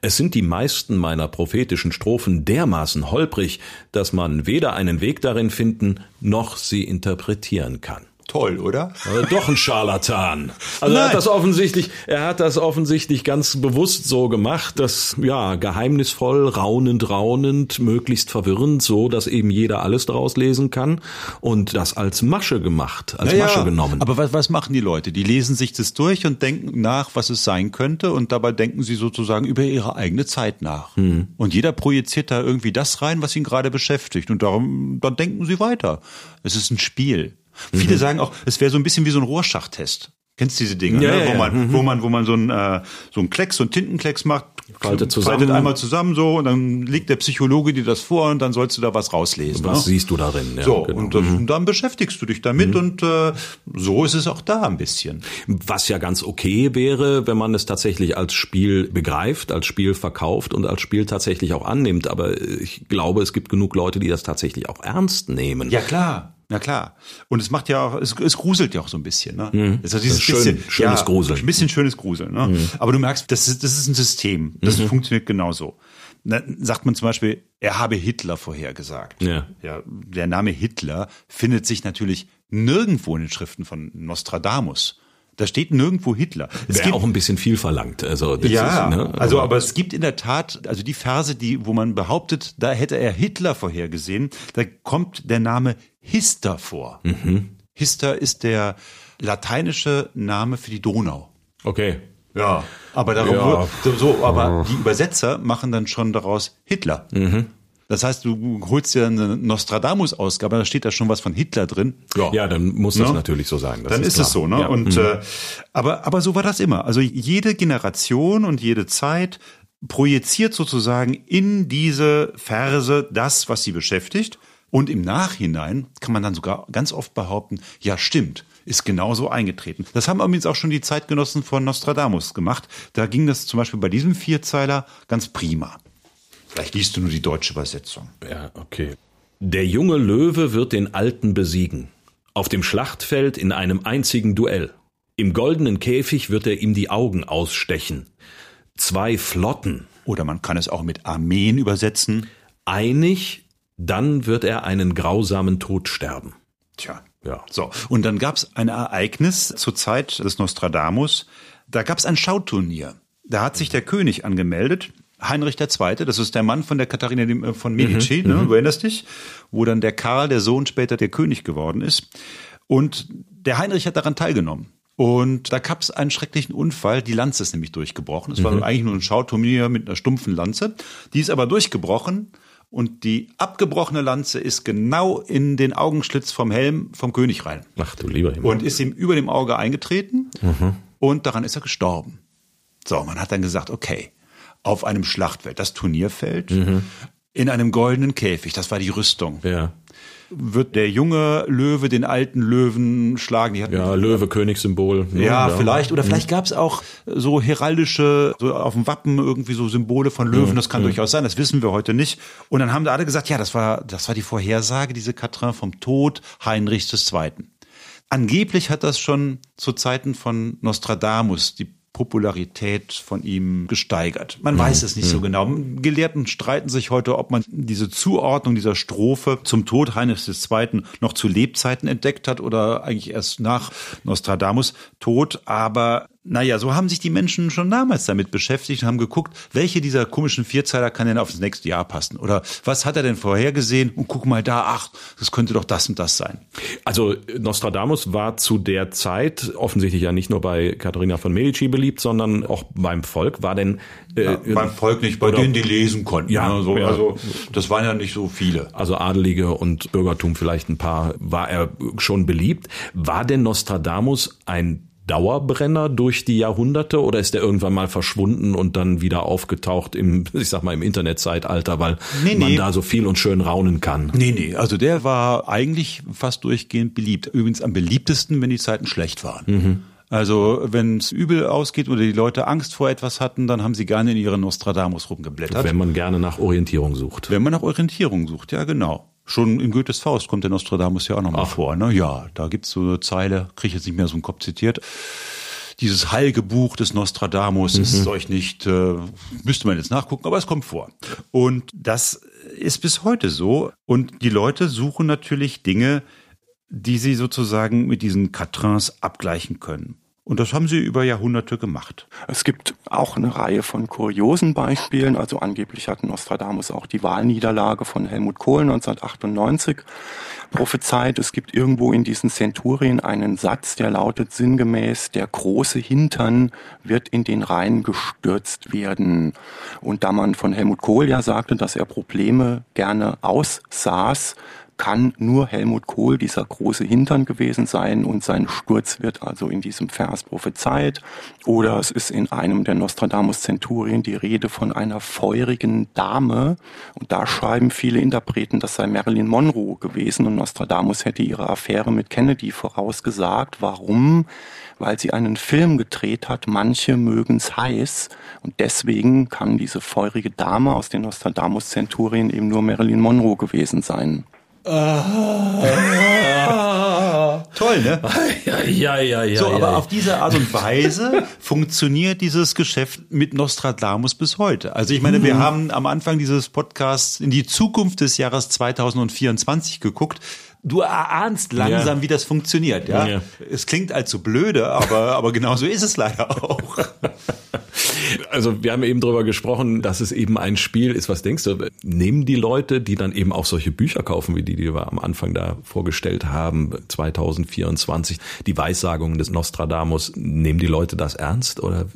Es sind die meisten meiner prophetischen Strophen dermaßen holprig, dass man weder einen Weg darin finden, noch sie interpretieren kann. Toll, oder? Also doch ein Scharlatan. Also er hat das offensichtlich, er hat das offensichtlich ganz bewusst so gemacht, dass ja geheimnisvoll, raunend, raunend, möglichst verwirrend, so dass eben jeder alles daraus lesen kann und das als Masche gemacht, als Masche genommen. Aber was, was machen die Leute? Die lesen sich das durch und denken nach, was es sein könnte und dabei denken sie sozusagen über ihre eigene Zeit nach. Hm. Und jeder projiziert da irgendwie das rein, was ihn gerade beschäftigt und darum, dann denken sie weiter. Es ist ein Spiel. Mhm. Viele sagen auch, es wäre so ein bisschen wie so ein Rohrschachtest. Kennst du diese Dinge, Ja, ne? ja, wo, man, wo man, wo man so ein, äh, so ein Klecks, so ein Tintenklecks macht, Faltet zusammen. faltet einmal zusammen so und dann legt der Psychologe dir das vor und dann sollst du da was rauslesen. Was ne? siehst du darin? Ja, So, genau. und das, dann beschäftigst du dich damit und äh, so ist es auch da ein bisschen. Was ja ganz okay wäre, wenn man es tatsächlich als Spiel begreift, als Spiel verkauft und als Spiel tatsächlich auch annimmt. Aber ich glaube, es gibt genug Leute, die das tatsächlich auch ernst nehmen. Ja, klar. Na klar. Und es macht ja auch, es, es gruselt ja auch so ein bisschen, ne? Es hat dieses Das ist schön, bisschen, schönes ja, Gruseln. Ein bisschen schönes Gruseln, ne? Aber du merkst, das ist, das ist ein System. Das funktioniert genauso. Na, sagt man zum Beispiel, er habe Hitler vorhergesagt. Ja. ja. Der Name Hitler findet sich natürlich nirgendwo in den Schriften von Nostradamus. Da steht nirgendwo Hitler. Es Wäre auch ein bisschen viel verlangt. Also ja, ist, ne, also aber es gibt in der Tat, also die Verse, die, wo man behauptet, da hätte er Hitler vorhergesehen, da kommt der Name Hister vor. Mhm. Hister ist der lateinische Name für die Donau. okay. Ja, aber darum Ja. so, so, aber die Übersetzer machen dann schon daraus Hitler. Mhm. Das heißt, du holst dir eine Nostradamus-Ausgabe, da steht da schon was von Hitler drin. Ja, dann muss das Ne? natürlich so sein. Dann ist, klar. es so, ne? Ja. Und äh, aber aber so war das immer. Also jede Generation und jede Zeit projiziert sozusagen in diese Verse das, was sie beschäftigt. Und im Nachhinein kann man dann sogar ganz oft behaupten, ja stimmt, ist genauso eingetreten. Das haben übrigens auch schon die Zeitgenossen von Nostradamus gemacht. Da ging das zum Beispiel bei diesem Vierzeiler ganz prima. Vielleicht liest du nur die deutsche Übersetzung. Ja, okay. Der junge Löwe wird den Alten besiegen. Auf dem Schlachtfeld in einem einzigen Duell. Im goldenen Käfig wird er ihm die Augen ausstechen. Zwei Flotten. Oder man kann es auch mit Armeen übersetzen. Einig, dann wird er einen grausamen Tod sterben. Tja. Ja. So, und dann gab es ein Ereignis zur Zeit des Nostradamus. Da gab es ein Schauturnier. Da hat sich der König angemeldet Heinrich II., das ist der Mann von der Katharina äh, von Medici, mhm, ne, du erinnerst dich, wo dann der Karl, der Sohn, später der König geworden ist. Und der Heinrich hat daran teilgenommen. Und da gab es einen schrecklichen Unfall. Die Lanze ist nämlich durchgebrochen. Es war mhm. eigentlich nur ein Schauturnier mit einer stumpfen Lanze. Die ist aber durchgebrochen. Und die abgebrochene Lanze ist genau in den Augenschlitz vom Helm vom König rein. Ach du lieber Himmel. Und ist ihm über dem Auge eingetreten. Mhm. Und daran ist er gestorben. So, man hat dann gesagt, okay, auf einem Schlachtfeld, das Turnierfeld, mhm. in einem goldenen Käfig, das war die Rüstung. Ja. Wird der junge Löwe den alten Löwen schlagen? Ja, Löwe, Königssymbol. Ja, ja, vielleicht. Oder vielleicht mhm. gab es auch so heraldische, so auf dem Wappen irgendwie so Symbole von Löwen. Mhm. Das kann mhm. durchaus sein. Das wissen wir heute nicht. Und dann haben da alle gesagt, ja, das war, das war die Vorhersage, diese Katrin vom Tod Heinrichs II. Angeblich hat das schon zu Zeiten von Nostradamus die Popularität von ihm gesteigert. Man mhm. weiß es nicht mhm. so genau. Gelehrten streiten sich heute, ob man diese Zuordnung dieser Strophe zum Tod Heinrichs II. noch zu Lebzeiten entdeckt hat oder eigentlich erst nach Nostradamus Tod. Aber naja, so haben sich die Menschen schon damals damit beschäftigt und haben geguckt, welche dieser komischen Vierzeiler kann denn auf das nächste Jahr passen? Oder was hat er denn vorhergesehen? Und guck mal da, ach, das könnte doch das und das sein. Also Nostradamus war zu der Zeit offensichtlich ja nicht nur bei Katharina von Medici beliebt, sondern auch beim Volk. War denn äh, ja, beim Volk nicht, bei oder, denen die lesen konnten. Ja, ne? so, ja, also das waren ja nicht so viele. Also Adelige und Bürgertum vielleicht ein paar, war er schon beliebt. War denn Nostradamus ein Dauerbrenner durch die Jahrhunderte oder ist der irgendwann mal verschwunden und dann wieder aufgetaucht im, ich sag mal, im Internetzeitalter, weil nee, man da so viel und schön raunen kann? Nee, nee, also der war eigentlich fast durchgehend beliebt. Übrigens am beliebtesten, wenn die Zeiten schlecht waren. Mhm. Also wenn es übel ausgeht oder die Leute Angst vor etwas hatten, dann haben sie gerne in ihren Nostradamus rumgeblättert. Wenn man gerne nach Orientierung sucht. Wenn man nach Orientierung sucht, ja genau. Schon in Goethes Faust kommt der Nostradamus ja auch nochmal vor. Ne? Ja, da gibt's so eine Zeile, kriege ich jetzt nicht mehr so einen Kopf zitiert. Dieses heilige Buch des Nostradamus mhm. ist euch nicht, äh, müsste man jetzt nachgucken, aber es kommt vor. Und das ist bis heute so. Und die Leute suchen natürlich Dinge, die sie sozusagen mit diesen Quatrains abgleichen können. Und das haben sie über Jahrhunderte gemacht. Es gibt auch eine Reihe von kuriosen Beispielen. Also angeblich hat Nostradamus auch die Wahlniederlage von Helmut Kohl 1998 prophezeit. Es gibt irgendwo in diesen Zenturien einen Satz, der lautet sinngemäß, der große Hintern wird in den Rhein gestürzt werden. Und da man von Helmut Kohl ja sagte, dass er Probleme gerne aussaß, kann nur Helmut Kohl dieser große Hintern gewesen sein und sein Sturz wird also in diesem Vers prophezeit. Oder es ist in einem der Nostradamus-Zenturien die Rede von einer feurigen Dame und da schreiben viele Interpreten, das sei Marilyn Monroe gewesen und Nostradamus hätte ihre Affäre mit Kennedy vorausgesagt. Warum? Weil sie einen Film gedreht hat, manche mögen's heiß und deswegen kann diese feurige Dame aus den Nostradamus-Zenturien eben nur Marilyn Monroe gewesen sein. Toll, ne? Ja, ja, ja, ja. So, aber ja. auf diese Art und Weise funktioniert dieses Geschäft mit Nostradamus bis heute. Also ich meine, mhm. wir haben am Anfang dieses Podcasts in die Zukunft des Jahres 2024 geguckt. Du erahnst langsam, ja. wie das funktioniert, ja? ja? Es klingt allzu blöde, aber, aber genau so ist es leider auch. Also wir haben eben drüber gesprochen, dass es eben ein Spiel ist. Was denkst du, nehmen die Leute, die dann eben auch solche Bücher kaufen, wie die, die wir am Anfang da vorgestellt haben, 2024, die Weissagungen des Nostradamus, nehmen die Leute das ernst oder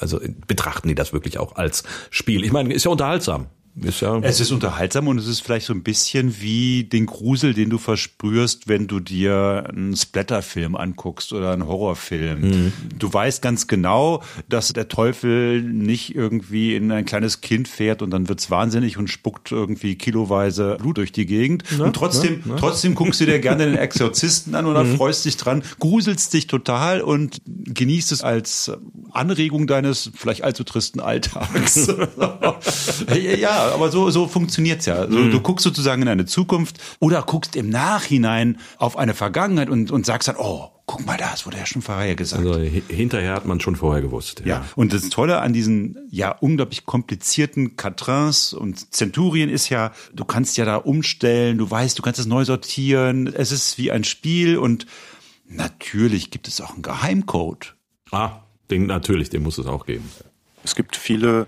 also betrachten die das wirklich auch als Spiel? Ich meine, ist ja unterhaltsam. Ist ja es ist unterhaltsam und es ist vielleicht so ein bisschen wie den Grusel, den du verspürst, wenn du dir einen Splatterfilm anguckst oder einen Horrorfilm. Mhm. Du weißt ganz genau, dass der Teufel nicht irgendwie in ein kleines Kind fährt und dann wird's wahnsinnig und spuckt irgendwie kiloweise Blut durch die Gegend. Na, und trotzdem, na, na. trotzdem guckst du dir gerne den Exorzisten an oder mhm. freust dich dran, gruselst dich total und genießt es als Anregung deines vielleicht allzu tristen Alltags. ja, aber so, so funktioniert's ja. So, mhm. Du guckst sozusagen in eine Zukunft oder guckst im Nachhinein auf eine Vergangenheit und, und sagst dann, oh, guck mal, das wurde ja schon vorher gesagt. Also hinterher hat man schon vorher gewusst. Ja. ja. Und das Tolle an diesen ja unglaublich komplizierten Quatrains und Zenturien ist ja, du kannst ja da umstellen, du weißt, du kannst es neu sortieren. Es ist wie ein Spiel und natürlich gibt es auch einen Geheimcode. Ah, den natürlich, den muss es auch geben. Es gibt viele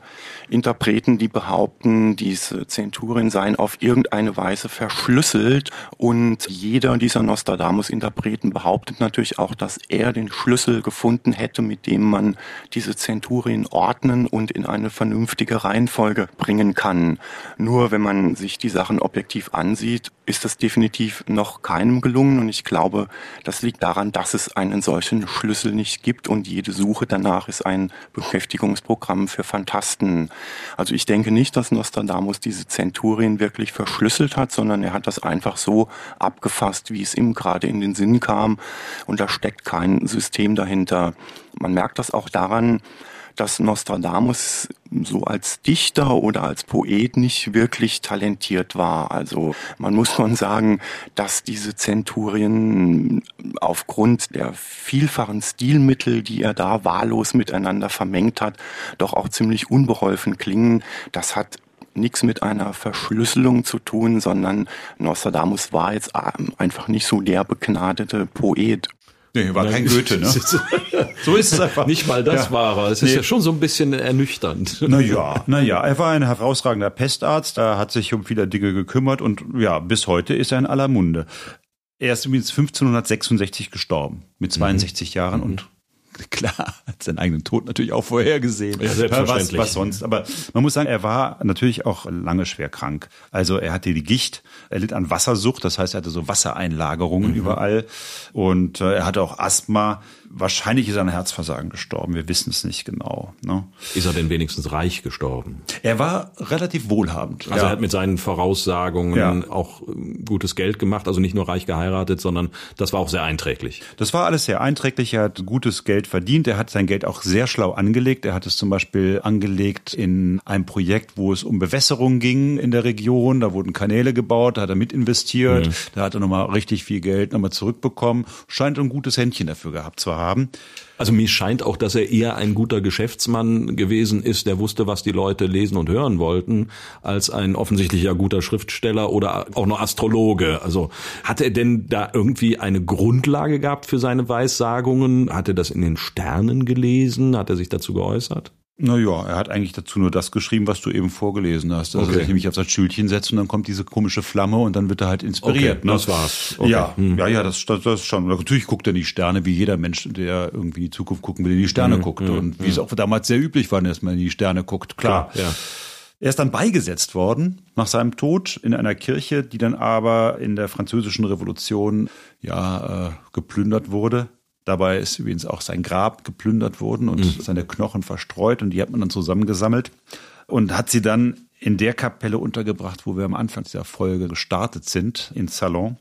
Interpreten, die behaupten, diese Zenturien seien auf irgendeine Weise verschlüsselt. Und jeder dieser Nostradamus-Interpreten behauptet natürlich auch, dass er den Schlüssel gefunden hätte, mit dem man diese Zenturien ordnen und in eine vernünftige Reihenfolge bringen kann. Nur wenn man sich die Sachen objektiv ansieht, ist das definitiv noch keinem gelungen. Und ich glaube, das liegt daran, dass es einen solchen Schlüssel nicht gibt. Und jede Suche danach ist ein Beschäftigungsprogramm für Fantasten. Also ich denke nicht, dass Nostradamus diese Zenturien wirklich verschlüsselt hat, sondern er hat das einfach so abgefasst, wie es ihm gerade in den Sinn kam und da steckt kein System dahinter. Man merkt das auch daran, dass Nostradamus so als Dichter oder als Poet nicht wirklich talentiert war. Also man muss schon sagen, dass diese Zenturien aufgrund der vielfachen Stilmittel, die er da wahllos miteinander vermengt hat, doch auch ziemlich unbeholfen klingen. Das hat nichts mit einer Verschlüsselung zu tun, sondern Nostradamus war jetzt einfach nicht so der begnadete Poet. Nee, war kein Goethe, ne? so ist es einfach. Nicht mal das ja. war er. Es ist nee. ja schon so ein bisschen ernüchternd. Naja, naja, er war ein herausragender Pestarzt, er hat sich um viele Dinge gekümmert und ja, bis heute ist er in aller Munde. Er ist übrigens 1566 gestorben, mit 62 mhm. Jahren und klar, hat seinen eigenen Tod natürlich auch vorhergesehen. Ja, selbstverständlich. Was, was sonst. Aber man muss sagen, er war natürlich auch lange schwer krank. Also er hatte die Gicht, er litt an Wassersucht, das heißt, er hatte so Wassereinlagerungen mhm. überall und äh, er hatte auch Asthma. Wahrscheinlich ist er an Herzversagen gestorben. Wir wissen es nicht genau. Ne? Ist er denn wenigstens reich gestorben? Er war relativ wohlhabend. Also ja. er hat mit seinen Voraussagungen ja. auch ähm, gutes Geld gemacht. Also nicht nur reich geheiratet, sondern das war auch sehr einträglich. Das war alles sehr einträglich. Er hat gutes Geld verdient. Er hat sein Geld auch sehr schlau angelegt. Er hat es zum Beispiel angelegt in ein Projekt, wo es um Bewässerung ging in der Region. Da wurden Kanäle gebaut. Da hat er mit investiert. Mhm. Da hat er nochmal richtig viel Geld nochmal zurückbekommen. Scheint ein gutes Händchen dafür gehabt zu haben. Also mir scheint auch, dass er eher ein guter Geschäftsmann gewesen ist, der wusste, was die Leute lesen und hören wollten, als ein offensichtlicher guter Schriftsteller oder auch noch Astrologe. Also hat er denn da irgendwie eine Grundlage gehabt für seine Weissagungen? Hat er das in den Sternen gelesen? Hat er sich dazu geäußert? Naja, er hat eigentlich dazu nur das geschrieben, was du eben vorgelesen hast. Also okay. sich nämlich auf das Schildchen setzt und dann kommt diese komische Flamme und dann wird er halt inspiriert. Okay, ne? Das war's. Okay. Ja, hm. ja, ja, das, das, das schon. Natürlich guckt er in die Sterne, wie jeder Mensch, der irgendwie die Zukunft gucken will, in die Sterne hm, guckt. Hm, und wie hm. es auch damals sehr üblich war, dass man in die Sterne guckt. Klar. Klar ja. Er ist dann beigesetzt worden nach seinem Tod in einer Kirche, die dann aber in der französischen Revolution ja äh, geplündert wurde Dabei ist übrigens auch sein Grab geplündert worden und mhm. seine Knochen verstreut und die hat man dann zusammengesammelt und hat sie dann in der Kapelle untergebracht, wo wir am Anfang dieser Folge gestartet sind, in Salon.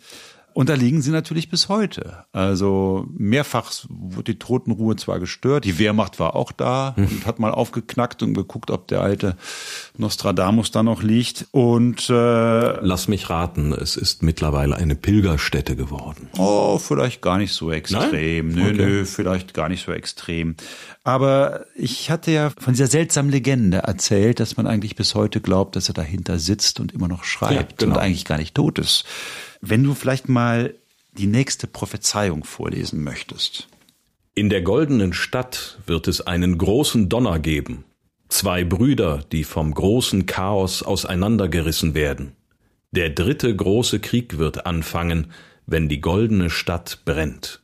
Und da liegen sie natürlich bis heute. Also mehrfach wurde die Totenruhe zwar gestört, die Wehrmacht war auch da hm. und hat mal aufgeknackt und geguckt, ob der alte Nostradamus da noch liegt. Und äh, lass mich raten, es ist mittlerweile eine Pilgerstätte geworden. Oh, vielleicht gar nicht so extrem. Nein? Nö, okay. nö, vielleicht gar nicht so extrem. Aber ich hatte ja von dieser seltsamen Legende erzählt, dass man eigentlich bis heute glaubt, dass er dahinter sitzt und immer noch schreibt ja, genau. und eigentlich gar nicht tot ist. Wenn du vielleicht mal die nächste Prophezeiung vorlesen möchtest. In der goldenen Stadt wird es einen großen Donner geben. Zwei Brüder, die vom großen Chaos auseinandergerissen werden. Der dritte große Krieg wird anfangen, wenn die goldene Stadt brennt.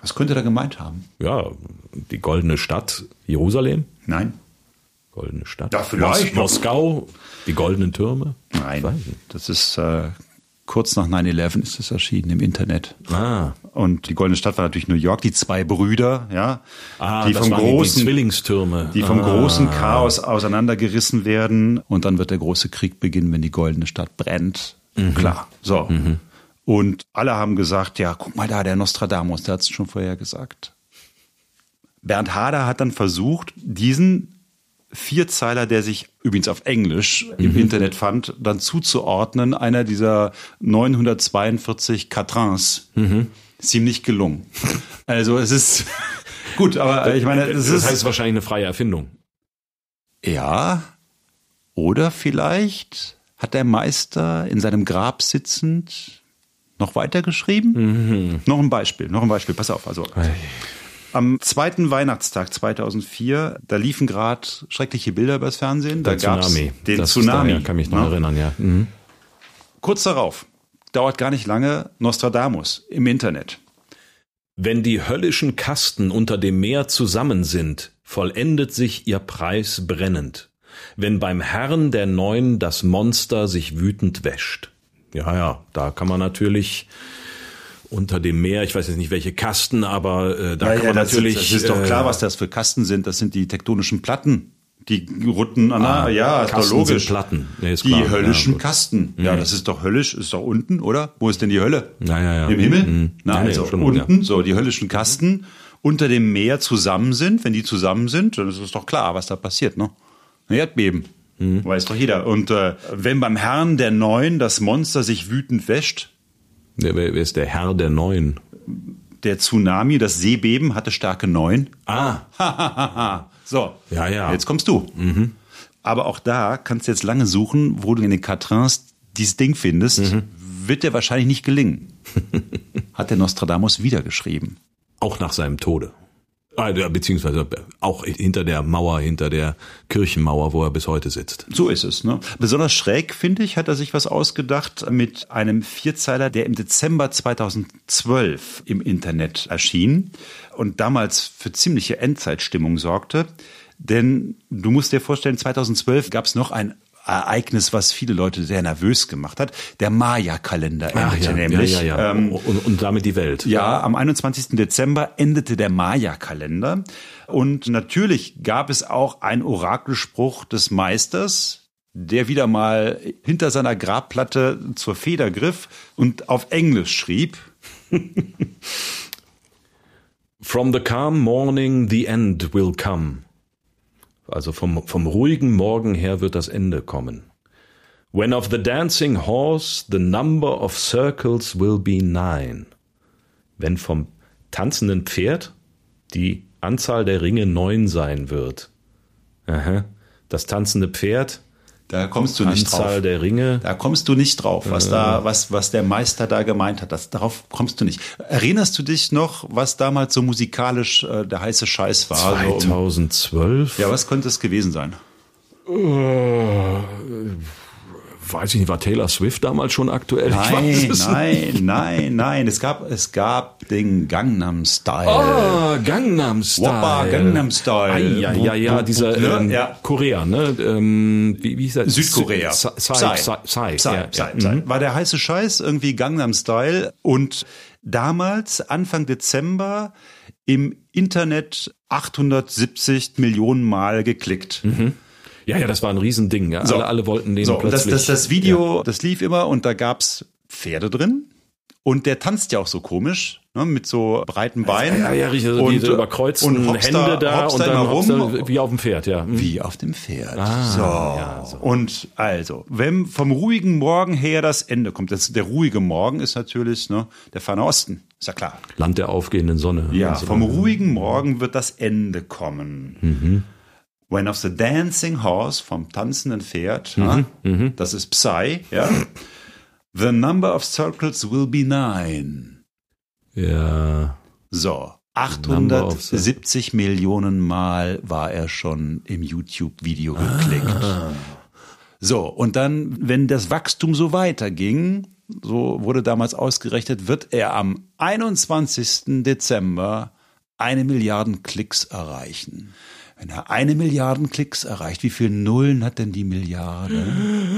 Was könnte er gemeint haben? Ja, die goldene Stadt Jerusalem? Nein. Goldene Stadt. Ja, vielleicht. Moskau, die goldenen Türme? Nein. Das ist äh, kurz nach 9-11 ist es erschienen im Internet. Ah. Und die Goldene Stadt war natürlich New York, die zwei Brüder, ja, ah, die vom großen die Zwillingstürme, die vom ah. großen Chaos auseinandergerissen werden und dann wird der große Krieg beginnen, wenn die Goldene Stadt brennt. Mhm. Klar. So. Mhm. Und alle haben gesagt, ja, guck mal da, der Nostradamus, der hat es schon vorher gesagt. Bernd Hader hat dann versucht, diesen Vierzeiler, der sich übrigens auf Englisch im mhm. Internet fand, dann zuzuordnen, einer dieser 942 Quatrains. Mhm. Nicht gelungen. Also es ist gut, aber ich meine, es das heißt wahrscheinlich eine freie Erfindung. Ja, oder vielleicht hat der Meister in seinem Grab sitzend noch weitergeschrieben? Mhm. Noch ein Beispiel, noch ein Beispiel, pass auf. Also Am zweiten Weihnachtstag 2004, da liefen gerade schreckliche Bilder übers Fernsehen. Da Der Tsunami. den Das- Tsunami. daher kann mich noch ne? erinnern, ja. Mhm. Kurz darauf, dauert gar nicht lange, Nostradamus im Internet. Wenn die höllischen Kasten unter dem Meer zusammen sind, vollendet sich ihr Preis brennend. Wenn beim Herrn der Neun das Monster sich wütend wäscht. Ja, ja, da kann man natürlich unter dem Meer, ich weiß jetzt nicht welche Kasten, aber äh, da kann man das, natürlich. Ist, das ist doch klar, äh, was das für Kasten sind. Das sind die tektonischen Platten. Die rutten an der, ja, ist doch Ah, logisch. Platten. Nee, ist die klar. höllischen Ja. Kasten. Ja, das ist doch höllisch, ist doch unten, oder? Wo ist denn die Hölle? Ja, ja, ja. Im Himmel? Mhm. Na, nee, also schon, unten, so die höllischen Kasten unter dem Meer zusammen sind. Wenn die zusammen sind, dann ist es doch klar, was da passiert, ne? Ein Erdbeben. Mhm. Weiß doch jeder. Und äh, wenn beim Herrn der Neun das Monster sich wütend wäscht, Wer, wer wer ist der Herr der Neun? der Tsunami, das Seebeben hatte Stärke 9. Ah, So. Ja, ja. Jetzt kommst du. Aber auch da kannst du jetzt lange suchen, wo du in den Quatrains dieses Ding findest. Wird dir wahrscheinlich nicht gelingen. Hat der Nostradamus wieder geschrieben. auch nach seinem Tode. Ah, Beziehungsweise auch hinter der Mauer, hinter der Kirchenmauer, wo er bis heute sitzt. So ist es. Ne? Besonders schräg, finde ich, hat er sich was ausgedacht mit einem Vierzeiler, der im Dezember 2012 im Internet erschien und damals für ziemliche Endzeitstimmung sorgte. Denn du musst dir vorstellen, 2012 gab es noch ein Ereignis, was viele Leute sehr nervös gemacht hat. Der Maya-Kalender endete nämlich. ja, ja, ja. Ähm, und, und damit die Welt. ja, am 21. Dezember endete der Maya-Kalender. Und natürlich gab es auch einen Orakelspruch des Meisters, der wieder mal hinter seiner Grabplatte zur Feder griff und auf Englisch schrieb. From the calm morning the end will come. Also vom, vom ruhigen Morgen her wird das Ende kommen. When of the dancing horse the number of circles will be nine. Wenn vom tanzenden Pferd die Anzahl der Ringe neun sein wird. Aha. Das tanzende Pferd, Da kommst du nicht Anzahl drauf. der Ringe. Da kommst du nicht drauf, was da, was, was der Meister da gemeint hat. Das, darauf kommst du nicht. Erinnerst du dich noch, was damals so musikalisch äh, der heiße Scheiß war? So um, 2012? ja, was könnte es gewesen sein? Weiß ich nicht, war Taylor Swift damals schon aktuell? Nein, nein, nein, nein. Es gab, es gab den Gangnam Style. Ah, Gangnam Style. Woppa Gangnam Style. Ah, ja, ja, ja, dieser ne? ähm, Ja. Korea, ne? Ähm, wie, wie hieß das? Südkorea. Psy, Psy, Psy, Psy. Mhm. War der heiße Scheiß, irgendwie Gangnam Style. Und damals, Anfang Dezember, im Internet 870 Millionen Mal geklickt. Ja, ja, das war ein Riesending. Ja. So. Alle, alle wollten den So, und das, plötzlich. das, das Video, das lief immer und da gab's Pferde drin. Und der tanzt ja auch so komisch, ne, mit so breiten Beinen. ja, ja, richtig. Also und, diese überkreuzten und hoppst da- Hände da hoppst und da dann rum. wie auf dem Pferd, ja. Mhm. Wie auf dem Pferd. Ah, so. ja, so. Und also, wenn vom ruhigen Morgen her das Ende kommt, das, der ruhige Morgen ist natürlich ne, der Ferne Osten, ist ja klar. Land der aufgehenden Sonne. Ja, Also, vom ruhigen Morgen wird das Ende kommen. Mhm. When of the dancing horse, vom tanzenden Pferd, Mhm, ne, das ist Psy, ja. The number of circles will be nine. Ja. So, Number of 870 Millionen Mal war er schon im YouTube-Video geklickt. So, und dann, wenn das Wachstum so weiterging, so wurde damals ausgerechnet, wird er am 21. Dezember eine Milliarden Klicks erreichen. Wenn er eine Milliarden Klicks erreicht, wie viele Nullen hat denn die Milliarde?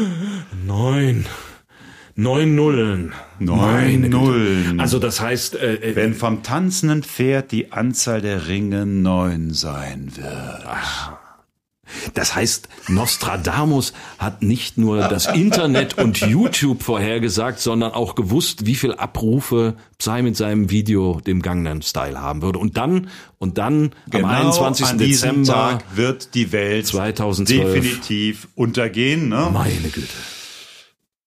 Neun. Neun Nullen. Neun. Nullen. Also das heißt, äh, äh, Wenn vom tanzenden Pferd die Anzahl der Ringe neun sein wird. Das heißt, Nostradamus hat nicht nur das Internet und YouTube vorhergesagt, sondern auch gewusst, wie viel Abrufe Psy mit seinem Video dem Gangnam Style haben würde. Und dann, und dann am 21. Genau an Dezember Tag wird die Welt 2012. definitiv untergehen. Ne? Meine Güte.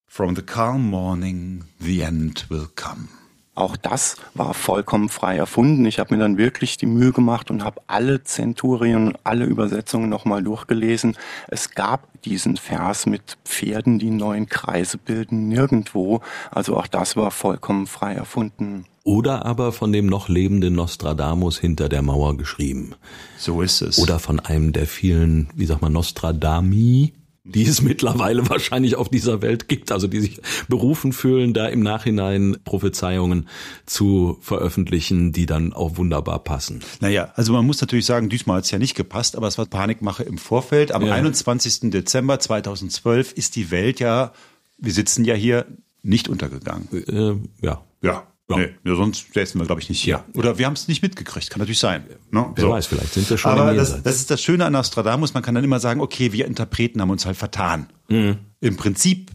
From the calm morning, the end will come. Auch das war vollkommen frei erfunden. Ich habe mir dann wirklich die Mühe gemacht und habe alle Zenturien und alle Übersetzungen nochmal durchgelesen. Es gab diesen Vers mit Pferden, die neuen Kreise bilden, nirgendwo. Also auch das war vollkommen frei erfunden. oder aber von dem noch lebenden Nostradamus hinter der Mauer geschrieben. So ist es. Oder von einem der vielen, wie sagt man, Nostradami, die es mittlerweile wahrscheinlich auf dieser Welt gibt, also die sich berufen fühlen, da im Nachhinein Prophezeiungen zu veröffentlichen, die dann auch wunderbar passen. Naja, also man muss natürlich sagen, diesmal hat es ja nicht gepasst, aber es war Panikmache im Vorfeld. Am ja. 21. Dezember 2012 ist die Welt ja, wir sitzen ja hier, nicht untergegangen. Äh, ja. Ja. Ja. Nee, sonst säßen wir, glaube ich, nicht hier. Ja. Oder wir haben es nicht mitgekriegt, kann natürlich sein. Ne? Wer so. weiß, vielleicht sind wir schon Aber das, das ist das Schöne an Nostradamus, man kann dann immer sagen, okay, wir Interpreten haben uns halt vertan. Mhm. Im Prinzip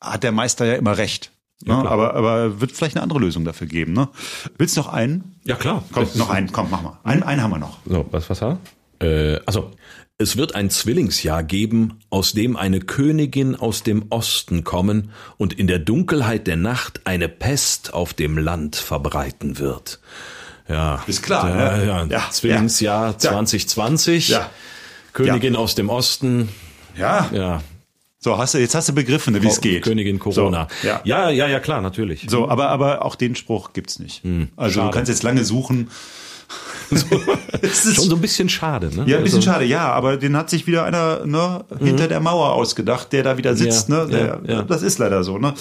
hat der Meister ja immer recht. Ja, ne? aber, aber wird vielleicht eine andere Lösung dafür geben. Ne? Willst du noch einen? Ja, klar. Komm, noch einen, komm, mach mal. Einen, einen haben wir noch. So, was, was war? Äh, also, es wird ein Zwillingsjahr geben, aus dem eine Königin aus dem Osten kommen und in der Dunkelheit der Nacht eine Pest auf dem Land verbreiten wird. Ja, ist klar. Da, ne? ja, ja, Zwillingsjahr ja. 2020. Ja. Königin aus dem Osten. Ja. Ja. So, hast du, jetzt hast du begriffen, wie es geht. Königin Corona. So, ja. ja, ja, ja, klar, natürlich. So, aber, aber auch den Spruch gibt's nicht. Hm, also schade. du kannst jetzt lange suchen. So, Schon so ein bisschen schade, ne? Ja, ein bisschen also, schade, ja, aber den hat sich wieder einer ne, hinter mhm. der Mauer ausgedacht, der da wieder sitzt, ja, ne? Der, ja, ja. Das ist leider so, ne?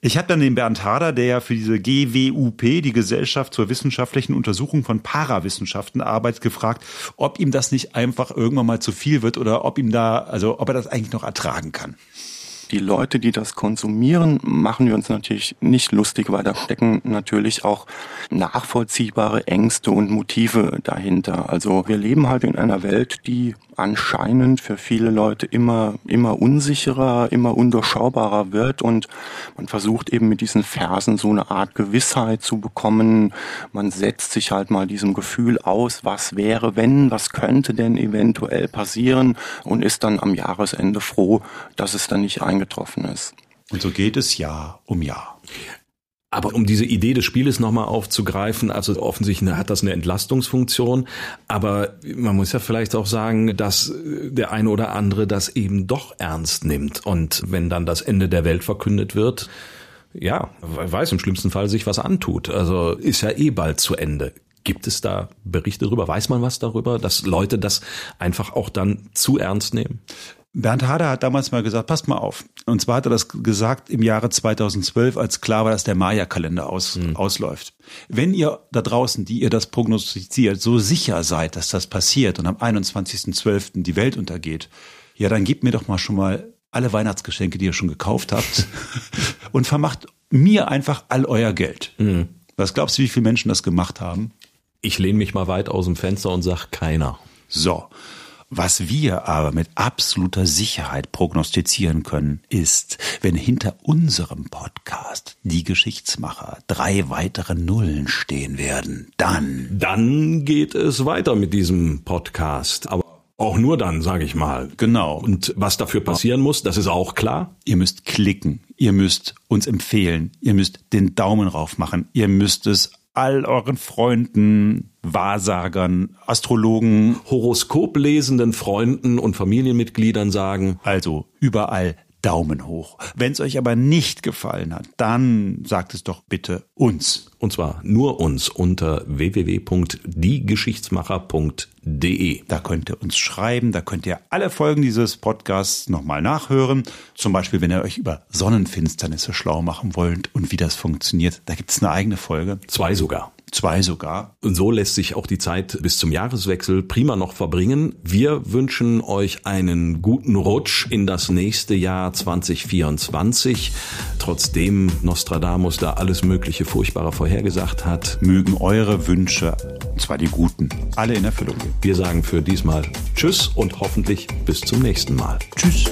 Ich habe dann den Bernd Hader, der ja für diese GWUP, die Gesellschaft zur wissenschaftlichen Untersuchung von Parawissenschaften, arbeitet, gefragt, ob ihm das nicht einfach irgendwann mal zu viel wird oder ob ihm da, also ob er das eigentlich noch ertragen kann die Leute, die das konsumieren, machen wir uns natürlich nicht lustig, weil da stecken natürlich auch nachvollziehbare Ängste und Motive dahinter. Also wir leben halt in einer Welt, die anscheinend für viele Leute immer, immer unsicherer, immer undurchschaubarer wird und man versucht eben mit diesen Versen so eine Art Gewissheit zu bekommen. Man setzt sich halt mal diesem Gefühl aus, was wäre, wenn, was könnte denn eventuell passieren und ist dann am Jahresende froh, dass es dann nicht eingetroffen ist. Und so geht es Jahr um Jahr. Aber um diese Idee des Spieles nochmal aufzugreifen, also offensichtlich hat das eine Entlastungsfunktion, aber man muss ja vielleicht auch sagen, dass der eine oder andere das eben doch ernst nimmt. Und wenn dann das Ende der Welt verkündet wird, ja, weiß im schlimmsten Fall sich was antut. Also ist ja eh bald zu Ende. Gibt es da Berichte darüber? Weiß man was darüber, dass Leute das einfach auch dann zu ernst nehmen? Bernd Hader hat damals mal gesagt, passt mal auf. Und zwar hat er das gesagt im Jahre 2012, als klar war, dass der Maya-Kalender aus, mhm. ausläuft. Wenn ihr da draußen, die ihr das prognostiziert, so sicher seid, dass das passiert und am 21.12. die Welt untergeht, ja, dann gebt mir doch mal schon mal alle Weihnachtsgeschenke, die ihr schon gekauft habt und vermacht mir einfach all euer Geld. Mhm. Was glaubst du, wie viele Menschen das gemacht haben? Ich lehne mich mal weit aus dem Fenster und sag keiner. So. Was wir aber mit absoluter Sicherheit prognostizieren können, ist, wenn hinter unserem Podcast die Geschichtsmacher drei weitere Nullen stehen werden, dann. Dann geht es weiter mit diesem Podcast. Aber auch nur dann, sage ich mal. Genau. Und was dafür passieren muss, das ist auch klar. Ihr müsst klicken, ihr müsst uns empfehlen, ihr müsst den Daumen rauf machen, ihr müsst es all euren Freunden, Wahrsagern, Astrologen, Horoskoplesenden Freunden und Familienmitgliedern sagen. Also überall Daumen hoch. Wenn es euch aber nicht gefallen hat, dann sagt es doch bitte uns. Und zwar nur uns unter www.diegeschichtsmacher.de. Da könnt ihr uns schreiben, da könnt ihr alle Folgen dieses Podcasts nochmal nachhören. Zum Beispiel, wenn ihr euch über Sonnenfinsternisse schlau machen wollt und wie das funktioniert. Da gibt es eine eigene Folge. Zwei sogar zwei sogar. Und so lässt sich auch die Zeit bis zum Jahreswechsel prima noch verbringen. Wir wünschen euch einen guten Rutsch in das nächste Jahr 2024. Trotzdem Nostradamus da alles Mögliche Furchtbare vorhergesagt hat. Mögen eure Wünsche, und zwar die guten, alle in Erfüllung gehen. Wir sagen für diesmal Tschüss und hoffentlich bis zum nächsten Mal. Tschüss.